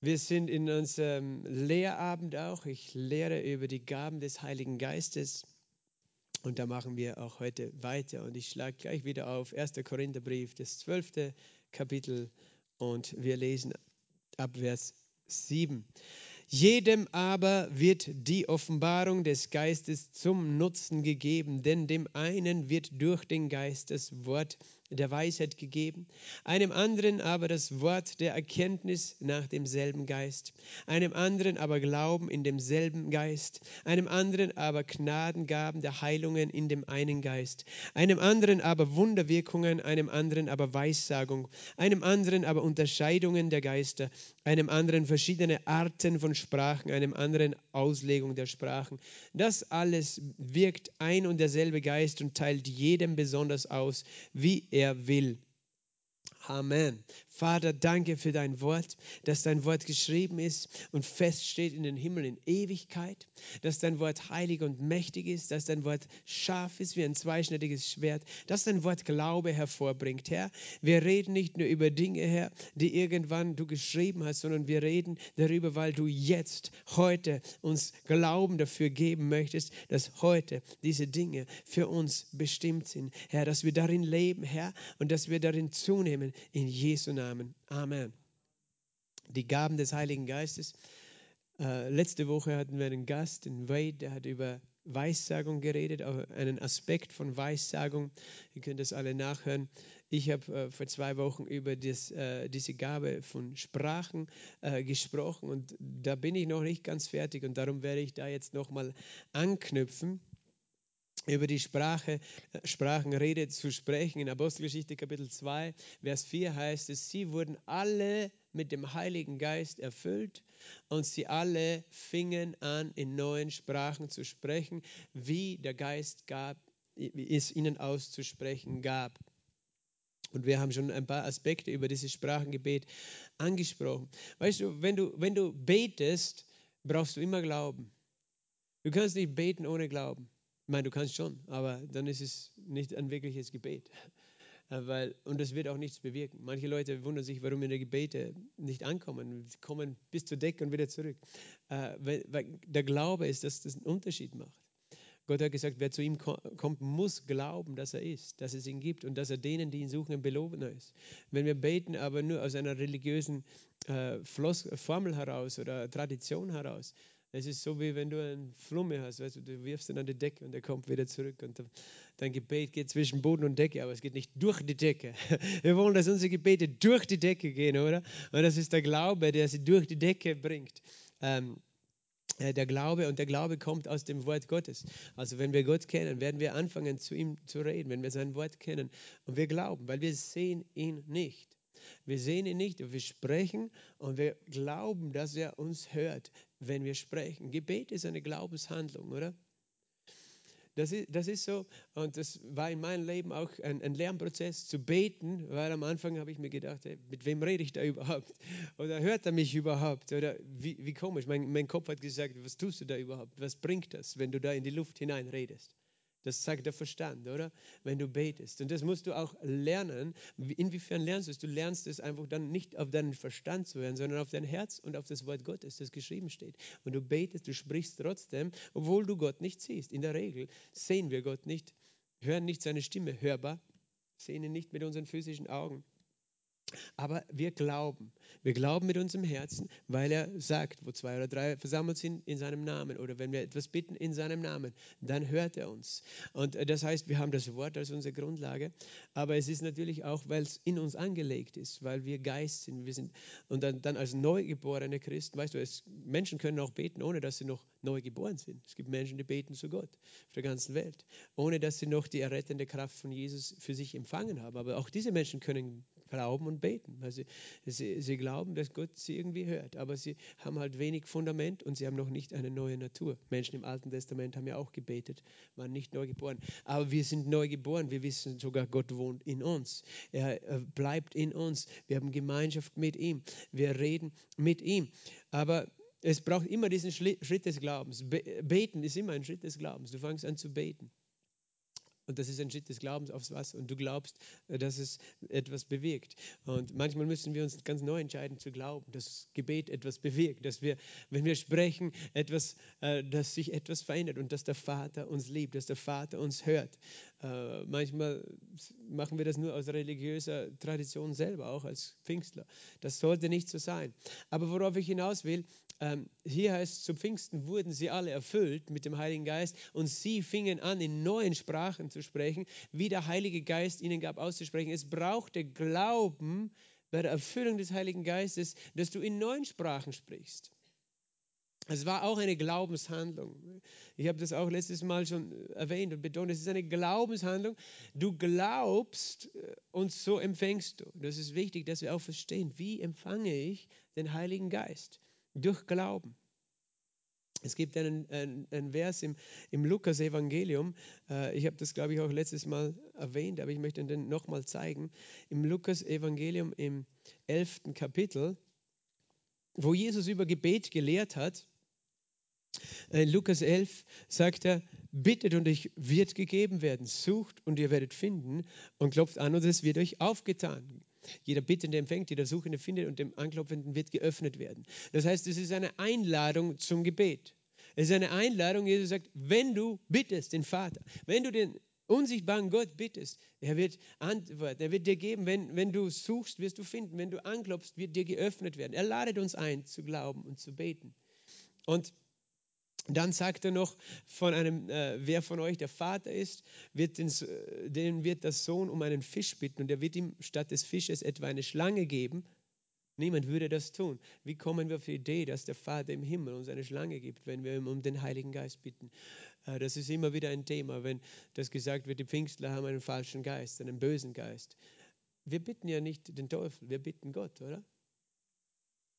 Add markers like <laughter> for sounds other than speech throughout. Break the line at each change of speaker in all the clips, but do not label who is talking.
Wir sind in unserem Lehrabend auch. Ich lehre über die Gaben des Heiligen Geistes. Und da machen wir auch heute weiter. Und ich schlage gleich wieder auf 1. Korintherbrief, das 12. Kapitel. Und wir lesen ab Vers 7. Jedem aber wird die Offenbarung des Geistes zum Nutzen gegeben, denn dem einen wird durch den Geist das Wort der Weisheit gegeben, einem anderen aber das Wort der Erkenntnis nach demselben Geist, einem anderen aber Glauben in demselben Geist, einem anderen aber Gnadengaben der Heilungen in dem einen Geist, einem anderen aber Wunderwirkungen, einem anderen aber Weissagung, einem anderen aber Unterscheidungen der Geister, einem anderen verschiedene Arten von Sprachen, einem anderen Auslegung der Sprachen. Das alles wirkt ein und derselbe Geist und teilt jedem besonders aus, wie er will. Amen. Vater, danke für dein Wort, dass dein Wort geschrieben ist und feststeht in den Himmel in Ewigkeit, dass dein Wort heilig und mächtig ist, dass dein Wort scharf ist wie ein zweischneidiges Schwert, dass dein Wort Glaube hervorbringt, Herr. Wir reden nicht nur über Dinge, Herr, die irgendwann du geschrieben hast, sondern wir reden darüber, weil du jetzt, heute uns Glauben dafür geben möchtest, dass heute diese Dinge für uns bestimmt sind, Herr, dass wir darin leben, Herr, und dass wir darin zunehmen, in Jesu Namen. Namen. Amen. Die Gaben des Heiligen Geistes. Äh, letzte Woche hatten wir einen Gast, den Wade, der hat über Weissagung geredet, einen Aspekt von Weissagung. Ihr könnt das alle nachhören. Ich habe äh, vor zwei Wochen über das, äh, diese Gabe von Sprachen äh, gesprochen und da bin ich noch nicht ganz fertig und darum werde ich da jetzt nochmal anknüpfen über die Sprache, äh, Sprachenrede zu sprechen. In Apostelgeschichte Kapitel 2, Vers 4 heißt es, sie wurden alle mit dem Heiligen Geist erfüllt und sie alle fingen an, in neuen Sprachen zu sprechen, wie der Geist gab, es ihnen auszusprechen gab. Und wir haben schon ein paar Aspekte über dieses Sprachengebet angesprochen. Weißt du, wenn du, wenn du betest, brauchst du immer Glauben. Du kannst nicht beten ohne Glauben. Ich meine, du kannst schon, aber dann ist es nicht ein wirkliches Gebet. <laughs> Äh, weil, und es wird auch nichts bewirken. Manche Leute wundern sich, warum ihre Gebete nicht ankommen. Sie kommen bis zur Decke und wieder zurück. Äh, weil der Glaube ist, dass das einen Unterschied macht. Gott hat gesagt, wer zu ihm kommt, muss glauben, dass er ist, dass es ihn gibt und dass er denen, die ihn suchen, ein Belobener ist. Wenn wir beten, aber nur aus einer religiösen äh, Formel heraus oder Tradition heraus, es ist so, wie wenn du eine Flumme hast, weißt du, du wirfst ihn an die Decke und er kommt wieder zurück. Und dein Gebet geht zwischen Boden und Decke, aber es geht nicht durch die Decke. <laughs> Wir wollen, dass unsere Gebete durch die Decke gehen, oder? Und das ist der Glaube, der sie durch die Decke bringt. Ähm, äh, der Glaube und der Glaube kommt aus dem Wort Gottes. Also wenn wir Gott kennen, werden wir anfangen zu ihm zu reden, wenn wir sein Wort kennen und wir glauben, weil wir sehen ihn nicht. Wir sehen ihn nicht, wir sprechen und wir glauben, dass er uns hört, wenn wir sprechen. Gebet ist eine Glaubenshandlung, oder? Das ist, das ist so, und das war in meinem Leben auch ein, ein Lernprozess zu beten, weil am Anfang habe ich mir gedacht, hey, mit wem rede ich da überhaupt? Oder hört er mich überhaupt? Oder wie, wie komisch, mein, mein Kopf hat gesagt, was tust du da überhaupt? Was bringt das, wenn du da in die Luft hinein redest? Das sagt der Verstand, oder? Wenn du betest. Und das musst du auch lernen. Inwiefern lernst du es? Du lernst es einfach dann nicht auf deinen Verstand zu hören, sondern auf dein Herz und auf das Wort Gottes, das geschrieben steht. Und du betest, du sprichst trotzdem, obwohl du Gott nicht siehst. In der Regel sehen wir Gott nicht, hören nicht seine Stimme hörbar, sehen ihn nicht mit unseren physischen Augen. Aber wir glauben. Wir glauben mit unserem Herzen, weil er sagt, wo zwei oder drei versammelt sind in seinem Namen oder wenn wir etwas bitten in seinem Namen, dann hört er uns. Und äh, das heißt, wir haben das Wort als unsere Grundlage, aber es ist natürlich auch, weil es in uns angelegt ist, weil wir Geist sind. Wir sind und dann, dann als neugeborene Christen, weißt du, es, Menschen können auch beten, ohne dass sie noch neu geboren sind. Es gibt Menschen, die beten zu Gott auf der ganzen Welt, ohne dass sie noch die errettende Kraft von Jesus für sich empfangen haben. Aber auch diese Menschen können glauben und beten. Sie, sie, sie glauben, dass Gott sie irgendwie hört, aber sie haben halt wenig Fundament und sie haben noch nicht eine neue Natur. Menschen im Alten Testament haben ja auch gebetet, waren nicht neu geboren. Aber wir sind neu geboren, wir wissen sogar, Gott wohnt in uns. Er bleibt in uns. Wir haben Gemeinschaft mit ihm. Wir reden mit ihm. Aber es braucht immer diesen Schritt des Glaubens. Beten ist immer ein Schritt des Glaubens. Du fängst an zu beten. Und das ist ein Schritt des Glaubens aufs Wasser. Und du glaubst, äh, dass es etwas bewirkt. Und manchmal müssen wir uns ganz neu entscheiden zu glauben, dass das Gebet etwas bewirkt, dass wir, wenn wir sprechen, etwas, äh, dass sich etwas verändert und dass der Vater uns liebt, dass der Vater uns hört. Äh, manchmal machen wir das nur aus religiöser Tradition selber, auch als Pfingstler. Das sollte nicht so sein. Aber worauf ich hinaus will, ähm, hier heißt, zu Pfingsten wurden sie alle erfüllt mit dem Heiligen Geist und sie fingen an, in neuen Sprachen zu sprechen, wie der Heilige Geist ihnen gab auszusprechen. Es brauchte Glauben bei der Erfüllung des Heiligen Geistes, dass du in neuen Sprachen sprichst. Es war auch eine Glaubenshandlung. Ich habe das auch letztes Mal schon erwähnt und betont. Es ist eine Glaubenshandlung. Du glaubst äh, und so empfängst du. Das ist wichtig, dass wir auch verstehen, wie empfange ich den Heiligen Geist durch Glauben. Es gibt einen, einen, einen Vers im, im Lukas-Evangelium, äh, ich habe das, glaube ich, auch letztes Mal erwähnt, aber ich möchte den nochmal zeigen. Im Lukas-Evangelium im 11. Kapitel, wo Jesus über Gebet gelehrt hat, in Lukas 11 sagt er, bittet und euch wird gegeben werden, sucht und ihr werdet finden und klopft an und es wird euch aufgetan. Jeder Bittende empfängt, jeder Suchende findet und dem Anklopfenden wird geöffnet werden. Das heißt, es ist eine Einladung zum Gebet. Es ist eine Einladung, Jesus sagt, wenn du bittest den Vater, wenn du den unsichtbaren Gott bittest, er wird antworten, er wird dir geben, wenn, wenn du suchst, wirst du finden, wenn du anklopfst, wird dir geöffnet werden. Er ladet uns ein, zu glauben und zu beten. Und dann sagt er noch von einem, äh, wer von euch der Vater ist, wird den, den wird der Sohn um einen Fisch bitten und er wird ihm statt des Fisches etwa eine Schlange geben. Niemand würde das tun. Wie kommen wir auf die Idee, dass der Vater im Himmel uns eine Schlange gibt, wenn wir um den Heiligen Geist bitten? Äh, das ist immer wieder ein Thema, wenn das gesagt wird, die Pfingstler haben einen falschen Geist, einen bösen Geist. Wir bitten ja nicht den Teufel, wir bitten Gott, oder?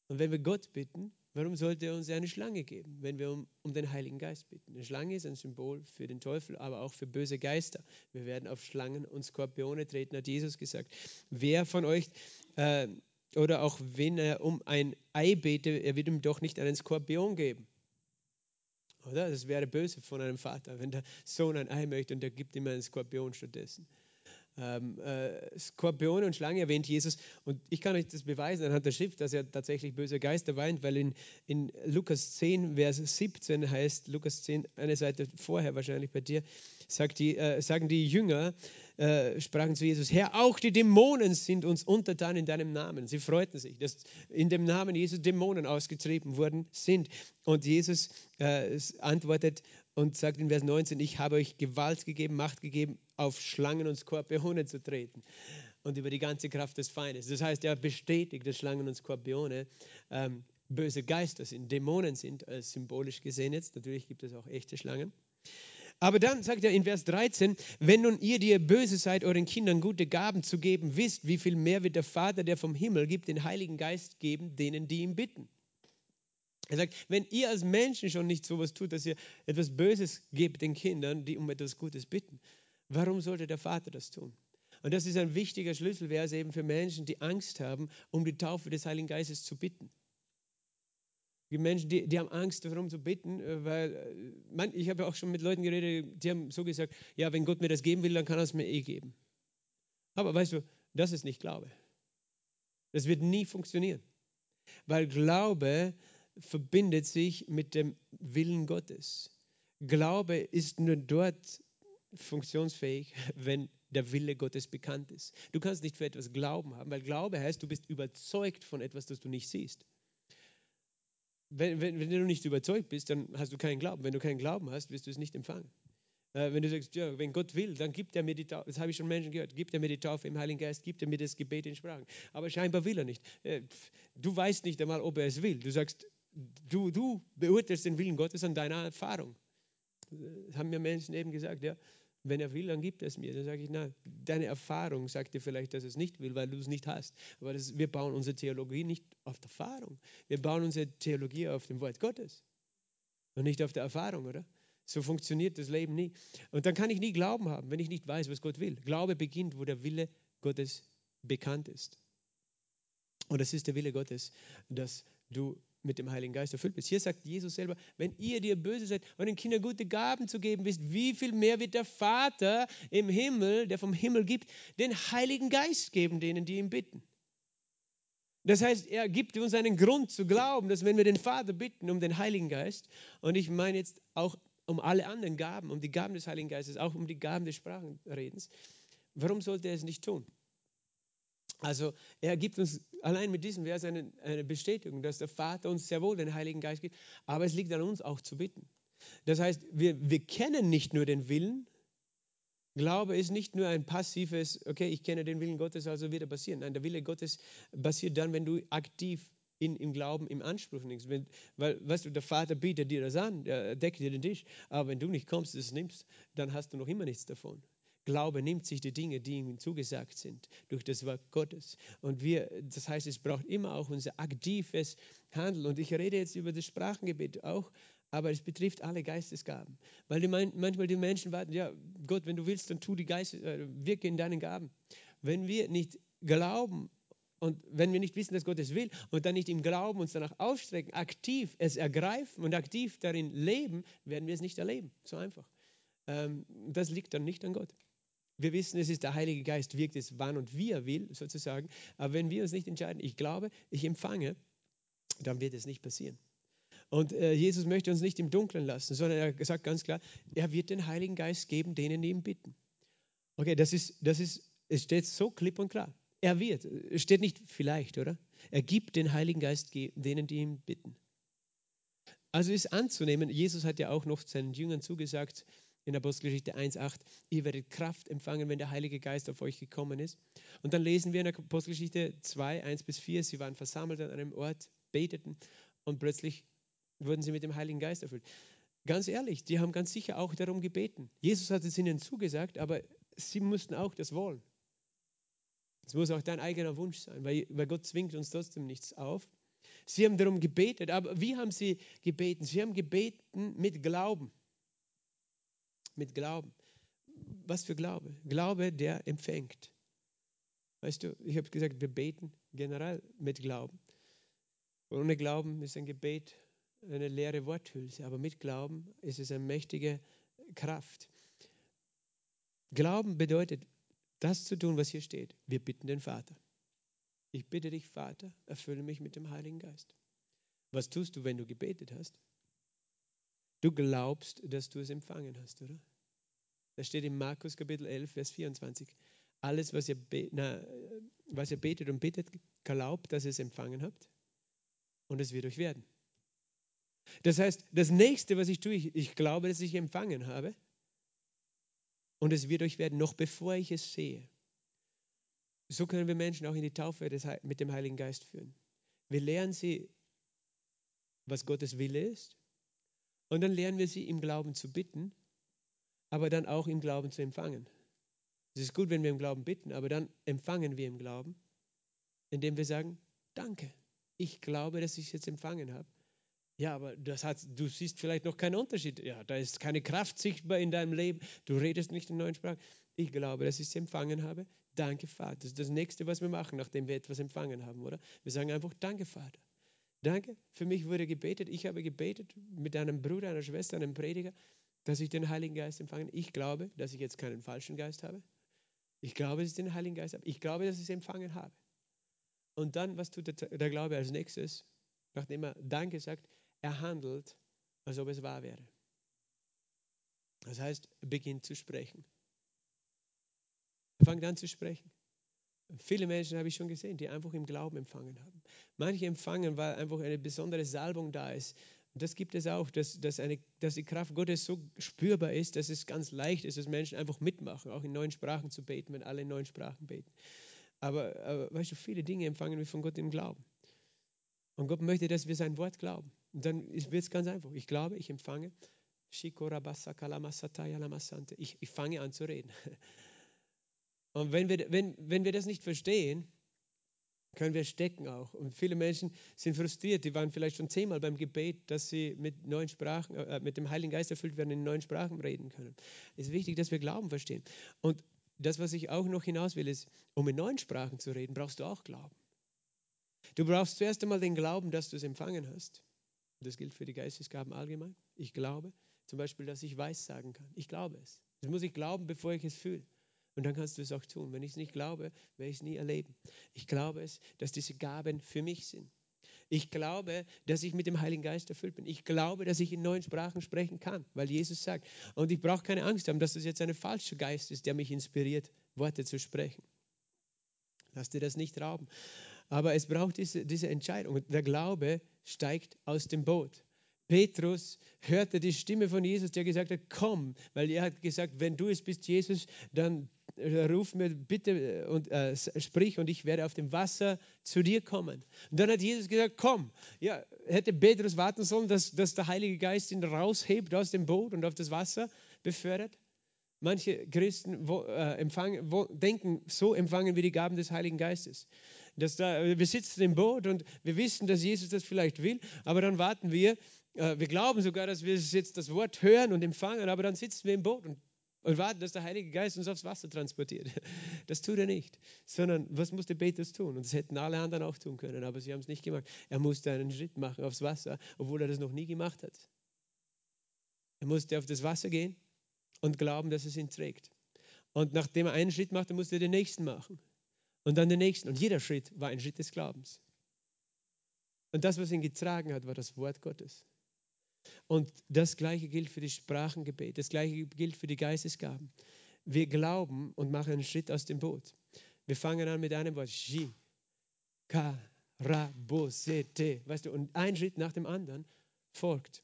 Und wenn wir Gott bitten, Warum sollte er uns eine Schlange geben, wenn wir um, um, den Heiligen Geist bitten? Eine Schlange ist ein Symbol für den Teufel, aber auch für böse Geister. Wir werden auf Schlangen und Skorpione treten, hat Jesus gesagt. Wer von euch, äh, oder auch wenn er um ein Ei bete, er wird ihm doch nicht einen Skorpion geben. Oder? Das wäre böse von einem Vater, wenn der Sohn ein Ei möchte und er gibt ihm einen Skorpion stattdessen ähm, äh, Skorpione und Schlange erwähnt Jesus. Und ich kann euch das beweisen anhand der Schrift, dass er tatsächlich böse Geister weint, weil in, in Lukas 10, Vers 17 heißt, Lukas 10, eine Seite vorher wahrscheinlich bei dir, sagt die, äh, sagen die Jünger, äh, sprachen zu Jesus, Herr, auch die Dämonen sind uns untertan in deinem Namen. Sie freuten sich, dass in dem Namen Jesus Dämonen ausgetrieben worden sind. Und Jesus äh, antwortet und sagt in Vers 19, ich habe euch Gewalt gegeben, Macht gegeben, auf Schlangen und Skorpione zu treten und über die ganze Kraft des Feindes. Das heißt, er bestätigt, dass Schlangen und Skorpione ähm, böse Geister sind, Dämonen sind, äh, symbolisch gesehen jetzt. Natürlich gibt es auch echte Schlangen. Aber dann sagt er in Vers 13, wenn nun ihr, die ihr böse seid, euren Kindern gute Gaben zu geben wisst, wie viel mehr wird der Vater, der vom Himmel gibt, den Heiligen Geist geben, denen, die ihn bitten. Er sagt, wenn ihr als Menschen schon nicht sowas tut, dass ihr etwas Böses gebt den Kindern, die um etwas Gutes bitten, warum sollte der Vater das tun? Und das ist ein wichtiger Schlüsselvers eben für Menschen, die Angst haben, um die Taufe des Heiligen Geistes zu bitten. Die Menschen, die, die haben Angst darum zu bitten, äh, weil äh, man, ich habe auch schon mit Leuten geredet, die haben so gesagt, ja, wenn Gott mir das geben will, dann kann er es mir eh geben. Aber weißt du, das ist nicht Glaube. Das wird nie funktionieren. Weil Glaube verbindet sich mit dem Willen Gottes. Glaube ist nur dort funktionsfähig, <laughs> wenn der Wille Gottes bekannt ist. Du kannst nicht für etwas Glauben haben, weil Glaube heißt, du bist überzeugt von etwas, das du nicht siehst. Wenn, wenn, wenn du nicht überzeugt bist, dann hast du keinen Glauben. Wenn du keinen Glauben hast, wirst du es nicht empfangen. Äh, wenn du sagst, ja, wenn Gott will, dann gibt er mir die Taufe, das habe ich schon Menschen gehört, gibt er mir die Taufe im Heiligen Geist, gibt er mir das Gebet in Sprachen. Aber scheinbar will er nicht. Äh, du weißt nicht einmal, ob er es will. Du sagst, du, du beurteilst den Willen Gottes an deiner Erfahrung. Das haben mir Menschen eben gesagt, ja, wenn er will, dann gibt er es mir. Dann sage ich, na, deine Erfahrung sagt dir vielleicht, dass es nicht will, weil du es nicht hast. Aber das, wir bauen unsere Theologie nicht auf der Erfahrung. Wir bauen unsere Theologie auf dem Wort Gottes und nicht auf der Erfahrung, oder? So funktioniert das Leben nie. Und dann kann ich nie Glauben haben, wenn ich nicht weiß, was Gott will. Glaube beginnt, wo der Wille Gottes bekannt ist. Und es ist der Wille Gottes, dass du mit dem Heiligen Geist erfüllt bist. Hier sagt Jesus selber, wenn ihr, die ihr böse seid, euren Kindern gute Gaben zu geben wisst, wie viel mehr wird der Vater im Himmel, der vom Himmel gibt, den Heiligen Geist geben denen, die ihn bitten. Das heißt, er gibt uns einen Grund zu glauben, dass wenn wir den Vater bitten um den Heiligen Geist, und ich meine jetzt auch um alle anderen Gaben, um die Gaben des Heiligen Geistes, auch um die Gaben des Sprachenredens, warum sollte er es nicht tun? Also er gibt uns allein mit diesem Vers eine, eine Bestätigung, dass der Vater uns sehr wohl den Heiligen Geist gibt, aber es liegt an uns auch zu bitten. Das heißt, wir, wir kennen nicht nur den Willen, Glaube ist nicht nur ein passives, okay, ich kenne den Willen Gottes, also wird er passieren. Nein, der Wille Gottes passiert dann, wenn du aktiv in, im Glauben im Anspruch nimmst. Wenn, weil, weißt du, der Vater bietet dir das an, er deckt dir den Tisch, aber wenn du nicht kommst, es nimmst, dann hast du noch immer nichts davon. Glaube nimmt sich die Dinge, die ihm zugesagt sind, durch das Wort Gottes. Und wir, das heißt, es braucht immer auch unser aktives Handeln. Und ich rede jetzt über das Sprachengebet auch, aber es betrifft alle Geistesgaben. Weil die, manchmal die Menschen warten, ja, Gott, wenn du willst, dann tu die Geist, äh, wirke in deinen Gaben. Wenn wir nicht glauben und wenn wir nicht wissen, dass Gott es will und dann nicht im Glauben uns danach ausstrecken, aktiv es ergreifen und aktiv darin leben, werden wir es nicht erleben. So einfach. Ähm, das liegt dann nicht an Gott. Wir wissen, es ist der Heilige Geist, wirkt es wann und wie er will, sozusagen. Aber wenn wir uns nicht entscheiden, ich glaube, ich empfange, dann wird es nicht passieren. Und äh, Jesus möchte uns nicht im Dunkeln lassen, sondern er sagt ganz klar, er wird den Heiligen Geist geben, denen ihm bitten. Okay, das ist, das ist, es steht so klipp und klar. Er wird. Es steht nicht vielleicht, oder? Er gibt den Heiligen Geist denen, die ihm bitten. Also ist anzunehmen, Jesus hat ja auch noch seinen Jüngern zugesagt in Apostelgeschichte 1,8, ihr werdet Kraft empfangen, wenn der Heilige Geist auf euch gekommen ist. Und dann lesen wir in Apostelgeschichte 2, 1 bis 4, sie waren versammelt an einem Ort, beteten und plötzlich wurden sie mit dem Heiligen Geist erfüllt. Ganz ehrlich, die haben ganz sicher auch darum gebeten. Jesus hat es ihnen zugesagt, aber sie mussten auch das wollen. Es muss auch dein eigener Wunsch sein, weil, weil Gott zwingt uns trotzdem nichts auf. Sie haben darum gebetet, aber wie haben sie gebeten? Sie haben gebeten mit Glauben. Mit Glauben. Was für Glaube? Glaube, der empfängt. Weißt du, ich habe gesagt, wir beten generell mit Glauben. Ohne Glauben ist ein Gebet eine leere Worthülse, aber mit Glauben ist es eine mächtige Kraft. Glauben bedeutet, das zu tun, was hier steht. Wir bitten den Vater. Ich bitte dich, Vater, erfülle mich mit dem Heiligen Geist. Was tust du, wenn du gebetet hast? Du glaubst, dass du es empfangen hast, oder? Das steht in Markus Kapitel 11, Vers 24. Alles, was ihr, na, was ihr betet und bittet, glaubt, dass ihr es empfangen habt und es wird euch werden. Das heißt, das nächste, was ich tue, ich, ich glaube, dass ich empfangen habe und es wird euch werden, noch bevor ich es sehe. So können wir Menschen auch in die Taufe des, mit dem Heiligen Geist führen. Wir lernen sie, was Gottes Wille ist und dann lernen wir sie im Glauben zu bitten, aber dann auch im Glauben zu empfangen. Es ist gut, wenn wir im Glauben bitten, aber dann empfangen wir im Glauben, indem wir sagen, danke, ich glaube, dass ich es jetzt empfangen habe ja, aber das hat, du siehst vielleicht noch keinen Unterschied. Ja, da ist keine Kraft sichtbar in deinem Leben. Du redest nicht in neuen Sprachen. Ich glaube, dass ich es empfangen habe. Danke, Vater. Das ist das Nächste, was wir machen, nachdem wir etwas empfangen haben, oder? Wir sagen einfach, danke, Vater. Danke. Für mich wurde gebetet. Ich habe gebetet mit einem Bruder, einer Schwester, einem Prediger, dass ich den Heiligen Geist empfange. Ich glaube, dass ich jetzt keinen falschen Geist habe. Ich glaube, dass ich den Heiligen Geist habe. Ich glaube, dass ich es empfangen habe. Und dann, was tut der, der Glaube als nächstes? Nachdem er Danke sagt, er handelt, als ob es wahr wäre. Das heißt, beginnt zu sprechen. Er fängt an zu sprechen. Viele Menschen habe ich schon gesehen, die einfach im Glauben empfangen haben. Manche empfangen, weil einfach eine besondere Salbung da ist. Und das gibt es auch, dass, dass, eine, dass die Kraft Gottes so spürbar ist, dass es ganz leicht ist, dass Menschen einfach mitmachen, auch in neuen Sprachen zu beten, wenn alle in neuen Sprachen beten. Aber, aber weißt du, viele Dinge empfangen wir von Gott im Glauben. Und Gott möchte, dass wir sein Wort glauben. Und dann wird es ganz einfach. Ich glaube, ich empfange. Ich, ich fange an zu reden. <laughs> Und wenn wir, wenn, wenn wir das nicht verstehen, können wir stecken auch. Und viele Menschen sind frustriert. Die waren vielleicht schon zehnmal beim Gebet, dass sie mit neuen Sprachen, äh, mit dem Heiligen Geist erfüllt werden, in neuen Sprachen reden können. Es ist wichtig, dass wir Glauben verstehen. Und das, was ich auch noch hinaus will, ist, um in neuen Sprachen zu reden, brauchst du auch Glauben. Du brauchst zuerst einmal den Glauben, dass du es empfangen hast. Das gilt für die Geistesgaben allgemein. Ich glaube zum Beispiel, dass ich weiß sagen kann. Ich glaube es. Das muss ich glauben, bevor ich es fühle. Und dann kannst du es auch tun. Wenn ich es nicht glaube, werde ich es nie erleben. Ich glaube es, dass diese Gaben für mich sind. Ich glaube, dass ich mit dem Heiligen Geist erfüllt bin. Ich glaube, dass ich in neuen Sprachen sprechen kann, weil Jesus sagt. Und ich brauche keine Angst haben, dass das jetzt ein falscher Geist ist, der mich inspiriert, Worte zu sprechen. Lass dir das nicht rauben. Aber es braucht diese, diese Entscheidung. Der Glaube steigt aus dem Boot. Petrus hörte die Stimme von Jesus, der gesagt hat, komm, weil er hat gesagt, wenn du es bist, Jesus, dann ruf mir bitte und äh, sprich und ich werde auf dem Wasser zu dir kommen. Und dann hat Jesus gesagt, komm. Ja, hätte Petrus warten sollen, dass, dass der Heilige Geist ihn raushebt aus dem Boot und auf das Wasser befördert? Manche Christen wo, äh, empfangen, wo, denken, so empfangen wir die Gaben des Heiligen Geistes. Dass da, wir sitzen im Boot und wir wissen, dass Jesus das vielleicht will, aber dann warten wir, äh, wir glauben sogar, dass wir jetzt das Wort hören und empfangen, aber dann sitzen wir im Boot und, und warten, dass der Heilige Geist uns aufs Wasser transportiert. <laughs> Das tut er nicht, sondern was musste Petrus tun? Und das hätten alle anderen auch tun können, aber sie haben es nicht gemacht. Er musste einen Schritt machen aufs Wasser, obwohl er das noch nie gemacht hat. Er musste auf das Wasser gehen und glauben, dass es ihn trägt. Und nachdem er einen Schritt machte, musste er den nächsten machen. Und dann den nächsten. Und jeder Schritt war ein Schritt des Glaubens. Und das, was ihn getragen hat, war das Wort Gottes. Und das Gleiche gilt für die Sprachengebet, das Gleiche gilt für die Geistesgaben. Wir glauben und machen einen Schritt aus dem Boot. Wir fangen an mit einem Wort. Ji, ka, ra, bo. Weißt du, und ein Schritt nach dem anderen folgt.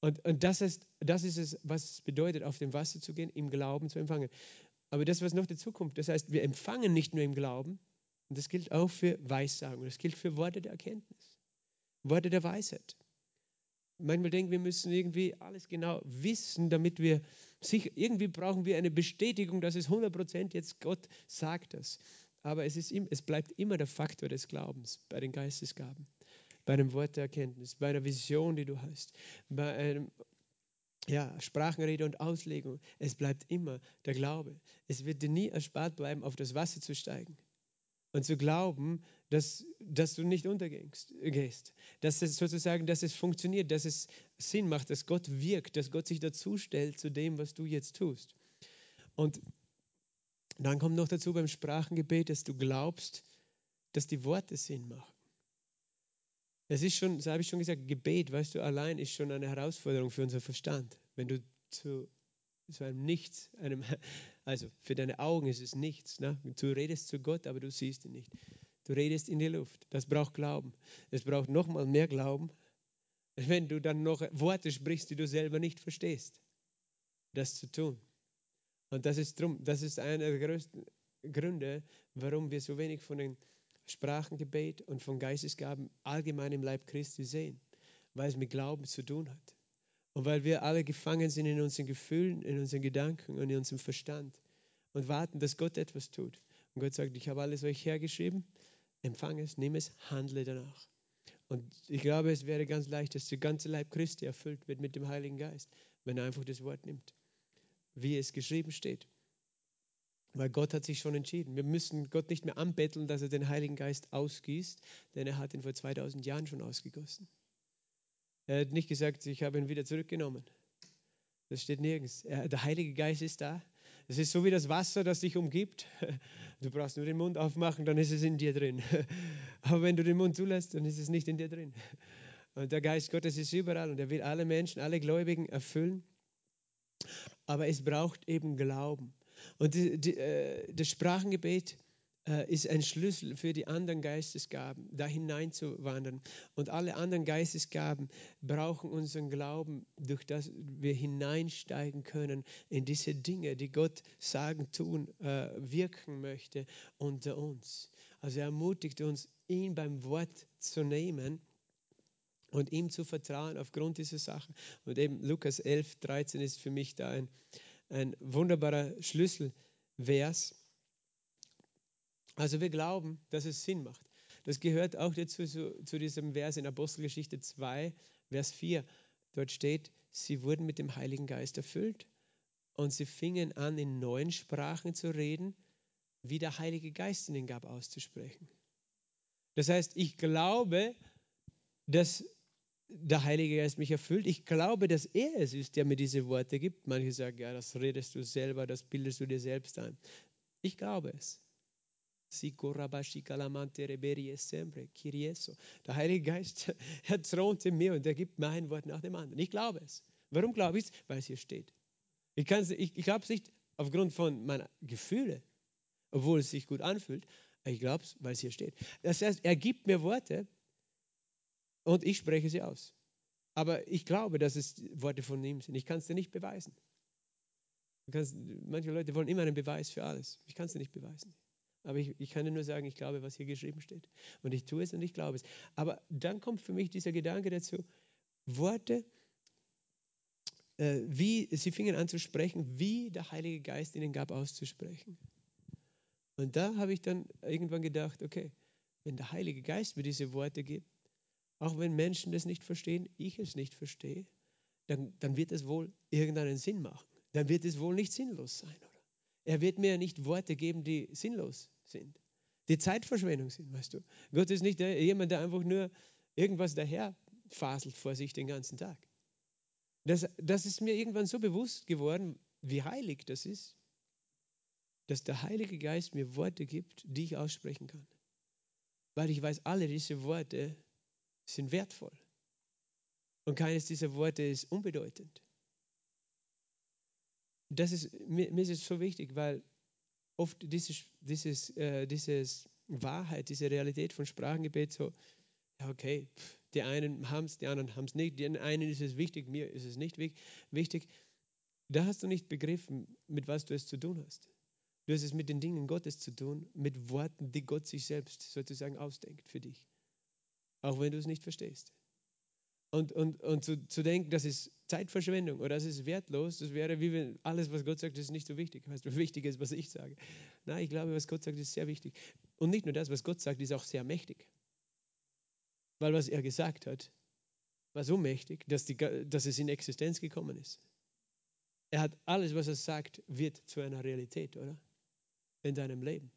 Und, und das, ist, das ist es, was es bedeutet, auf dem Wasser zu gehen, im Glauben zu empfangen. Aber das, was noch dazu kommt, das heißt, wir empfangen nicht nur im Glauben, und das gilt auch für Weissagen, das gilt für Worte der Erkenntnis, Worte der Weisheit. Manchmal denken wir müssen irgendwie alles genau wissen, damit wir sich, irgendwie brauchen wir eine Bestätigung, dass es 100% jetzt Gott sagt das. Aber es, ist, es bleibt immer der Faktor des Glaubens bei den Geistesgaben bei einem Wort der Erkenntnis, bei einer Vision, die du hast, bei einem ja, Sprachenrede und Auslegung. Es bleibt immer der Glaube. Es wird dir nie erspart bleiben, auf das Wasser zu steigen und zu glauben, dass, dass du nicht untergehst, dass es sozusagen, dass es funktioniert, dass es Sinn macht, dass Gott wirkt, dass Gott sich dazu stellt zu dem, was du jetzt tust. Und dann kommt noch dazu beim Sprachengebet, dass du glaubst, dass die Worte Sinn machen. Es ist schon, so habe ich schon gesagt, Gebet, weißt du, allein ist schon eine Herausforderung für unseren Verstand. Wenn du zu so einem Nichts, einem, <laughs> also für deine Augen ist es nichts. Ne? Du redest zu Gott, aber du siehst ihn nicht. Du redest in die Luft. Das braucht Glauben. Es braucht nochmal mehr Glauben, <laughs> wenn du dann noch Worte sprichst, die du selber nicht verstehst. Das zu tun. Und das ist drum, das ist einer der größten Gründe, warum wir so wenig von den Sprachengebet und von Geistesgaben allgemein im Leib Christi sehen, weil es mit Glauben zu tun hat. Und weil wir alle gefangen sind in unseren Gefühlen, in unseren Gedanken und in unserem Verstand und warten, dass Gott etwas tut. Und Gott sagt, ich habe alles euch hergeschrieben, empfange es, nimm es, handle danach. Und ich glaube, es wäre ganz leicht, dass der ganze Leib Christi erfüllt wird mit dem Heiligen Geist, wenn er einfach das Wort nimmt, wie es geschrieben steht. Weil Gott hat sich schon entschieden. Wir müssen Gott nicht mehr anbetteln, dass er den Heiligen Geist ausgießt, denn er hat ihn vor 2000 Jahren schon ausgegossen. Er hat nicht gesagt, ich habe ihn wieder zurückgenommen. Das steht nirgends. Er, der Heilige Geist ist da. Es ist so wie das Wasser, das dich umgibt. <laughs> Du brauchst nur den Mund aufmachen, dann ist es in dir drin. <laughs> Aber wenn du den Mund zulässt, dann ist es nicht in dir drin. <laughs> Und der Geist Gottes ist überall und er will alle Menschen, alle Gläubigen erfüllen. Aber es braucht eben Glauben. Und die, die, äh, das Sprachengebet ist ein Schlüssel für die anderen Geistesgaben, da hineinzuwandern. Und alle anderen Geistesgaben brauchen unseren Glauben, durch das wir hineinsteigen können in diese Dinge, die Gott sagen, tun, äh, wirken möchte unter uns. Also er ermutigt uns, ihn beim Wort zu nehmen und ihm zu vertrauen aufgrund dieser Sachen. Und eben Lukas 11, 13 ist für mich da ein, ein wunderbarer Schlüsselvers. Also wir glauben, dass es Sinn macht. Das gehört auch dazu zu, diesem Vers in Apostelgeschichte 2, Vers 4. Dort steht, sie wurden mit dem Heiligen Geist erfüllt und sie fingen an, in neuen Sprachen zu reden, wie der Heilige Geist ihnen gab auszusprechen. Das heißt, ich glaube, dass der Heilige Geist mich erfüllt. Ich glaube, dass er es ist, der mir diese Worte gibt. Manche sagen, ja, das redest du selber, das bildest du dir selbst ein. Ich glaube es. Der Heilige Geist, <laughs> er thront in mir und er gibt mir ein Wort nach dem anderen. Ich glaube es. Warum glaube ich es? Weil es hier steht. Ich, ich, ich glaube es nicht aufgrund von meiner Gefühle, obwohl es sich gut anfühlt. Ich glaube es, weil es hier steht. Das heißt, er gibt mir Worte und ich spreche sie aus. Aber ich glaube, dass es Worte von ihm sind. Ich kann es dir nicht beweisen. Kannst, manche Leute wollen immer einen Beweis für alles. Ich kann es dir nicht beweisen. Aber ich, ich kann dir nur sagen, ich glaube, was hier geschrieben steht. Und ich tue es und ich glaube es. Aber dann kommt für mich dieser Gedanke dazu, Worte, äh, wie sie fingen an zu sprechen, wie der Heilige Geist ihnen gab auszusprechen. Und da habe ich dann irgendwann gedacht, okay, wenn der Heilige Geist mir diese Worte gibt, auch wenn Menschen das nicht verstehen, ich es nicht verstehe, dann, dann wird es wohl irgendeinen Sinn machen. Dann wird es wohl nicht sinnlos sein, oder? Er wird mir nicht Worte geben, die sinnlos sind, die Zeitverschwendung sind, weißt du. Gott ist nicht der, jemand, der einfach nur irgendwas daher faselt vor sich den ganzen Tag. Das, das ist mir irgendwann so bewusst geworden, wie heilig das ist, dass der Heilige Geist mir Worte gibt, die ich aussprechen kann. Weil ich weiß, alle diese Worte sind wertvoll. Und keines dieser Worte ist unbedeutend. Das ist, mir, mir ist es so wichtig, weil oft dieses, dieses, äh, dieses Wahrheit, diese Realität von Sprachengebet so, okay, die einen haben es, die anderen haben es nicht, den einen ist es wichtig, mir ist es nicht wichtig. Da hast du nicht begriffen, mit was du es zu tun hast. Du hast es mit den Dingen Gottes zu tun, mit Worten, die Gott sich selbst sozusagen ausdenkt für dich. Auch wenn du es nicht verstehst. Und, und, und zu, zu denken, das ist Zeitverschwendung oder das ist wertlos, das wäre wie wenn alles, was Gott sagt, ist nicht so wichtig. Weißt du, wichtig ist, was ich sage. Nein, ich glaube, was Gott sagt, ist sehr wichtig. Und nicht nur das, was Gott sagt, ist auch sehr mächtig. Weil was er gesagt hat, war so mächtig, dass, die, dass es in Existenz gekommen ist. Er hat alles, was er sagt, wird zu einer Realität, oder? In deinem Leben.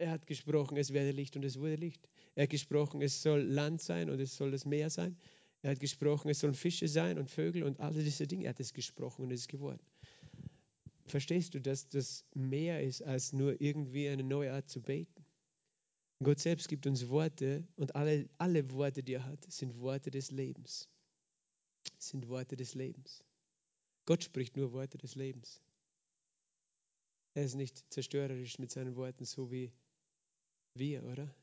Er hat gesprochen, es werde Licht und es wurde Licht. Er hat gesprochen, es soll Land sein und es soll das Meer sein. Er hat gesprochen, es sollen Fische sein und Vögel und all diese Dinge. Er hat es gesprochen und es ist geworden. Verstehst du, dass das mehr ist als nur irgendwie eine neue Art zu beten? Gott selbst gibt uns Worte und alle, alle Worte, die er hat, sind Worte des Lebens. Sind Worte des Lebens. Gott spricht nur Worte des Lebens. Er ist nicht zerstörerisch mit seinen Worten, so wie wir, oder?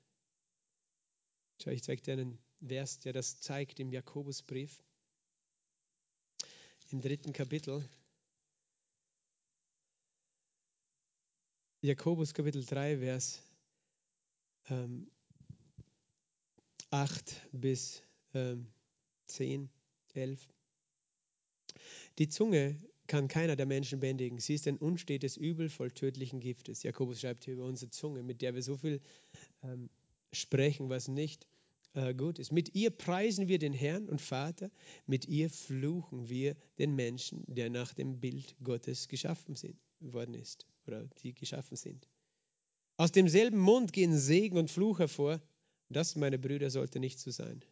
Schau, ich zeige dir einen Vers, der das zeigt im Jakobusbrief. Im dritten Kapitel. Jakobus Kapitel 3, Vers ähm, 8 bis ähm, 10, 11. Die Zunge kann keiner der Menschen bändigen. Sie ist ein unstetes Übel voll tödlichen Giftes. Jakobus schreibt hier über unsere Zunge, mit der wir so viel ähm, sprechen, was nicht äh, gut ist. Mit ihr preisen wir den Herrn und Vater, mit ihr fluchen wir den Menschen, der nach dem Bild Gottes geschaffen sind, worden ist oder die geschaffen sind. Aus demselben Mund gehen Segen und Fluch hervor. Das, meine Brüder, sollte nicht so sein.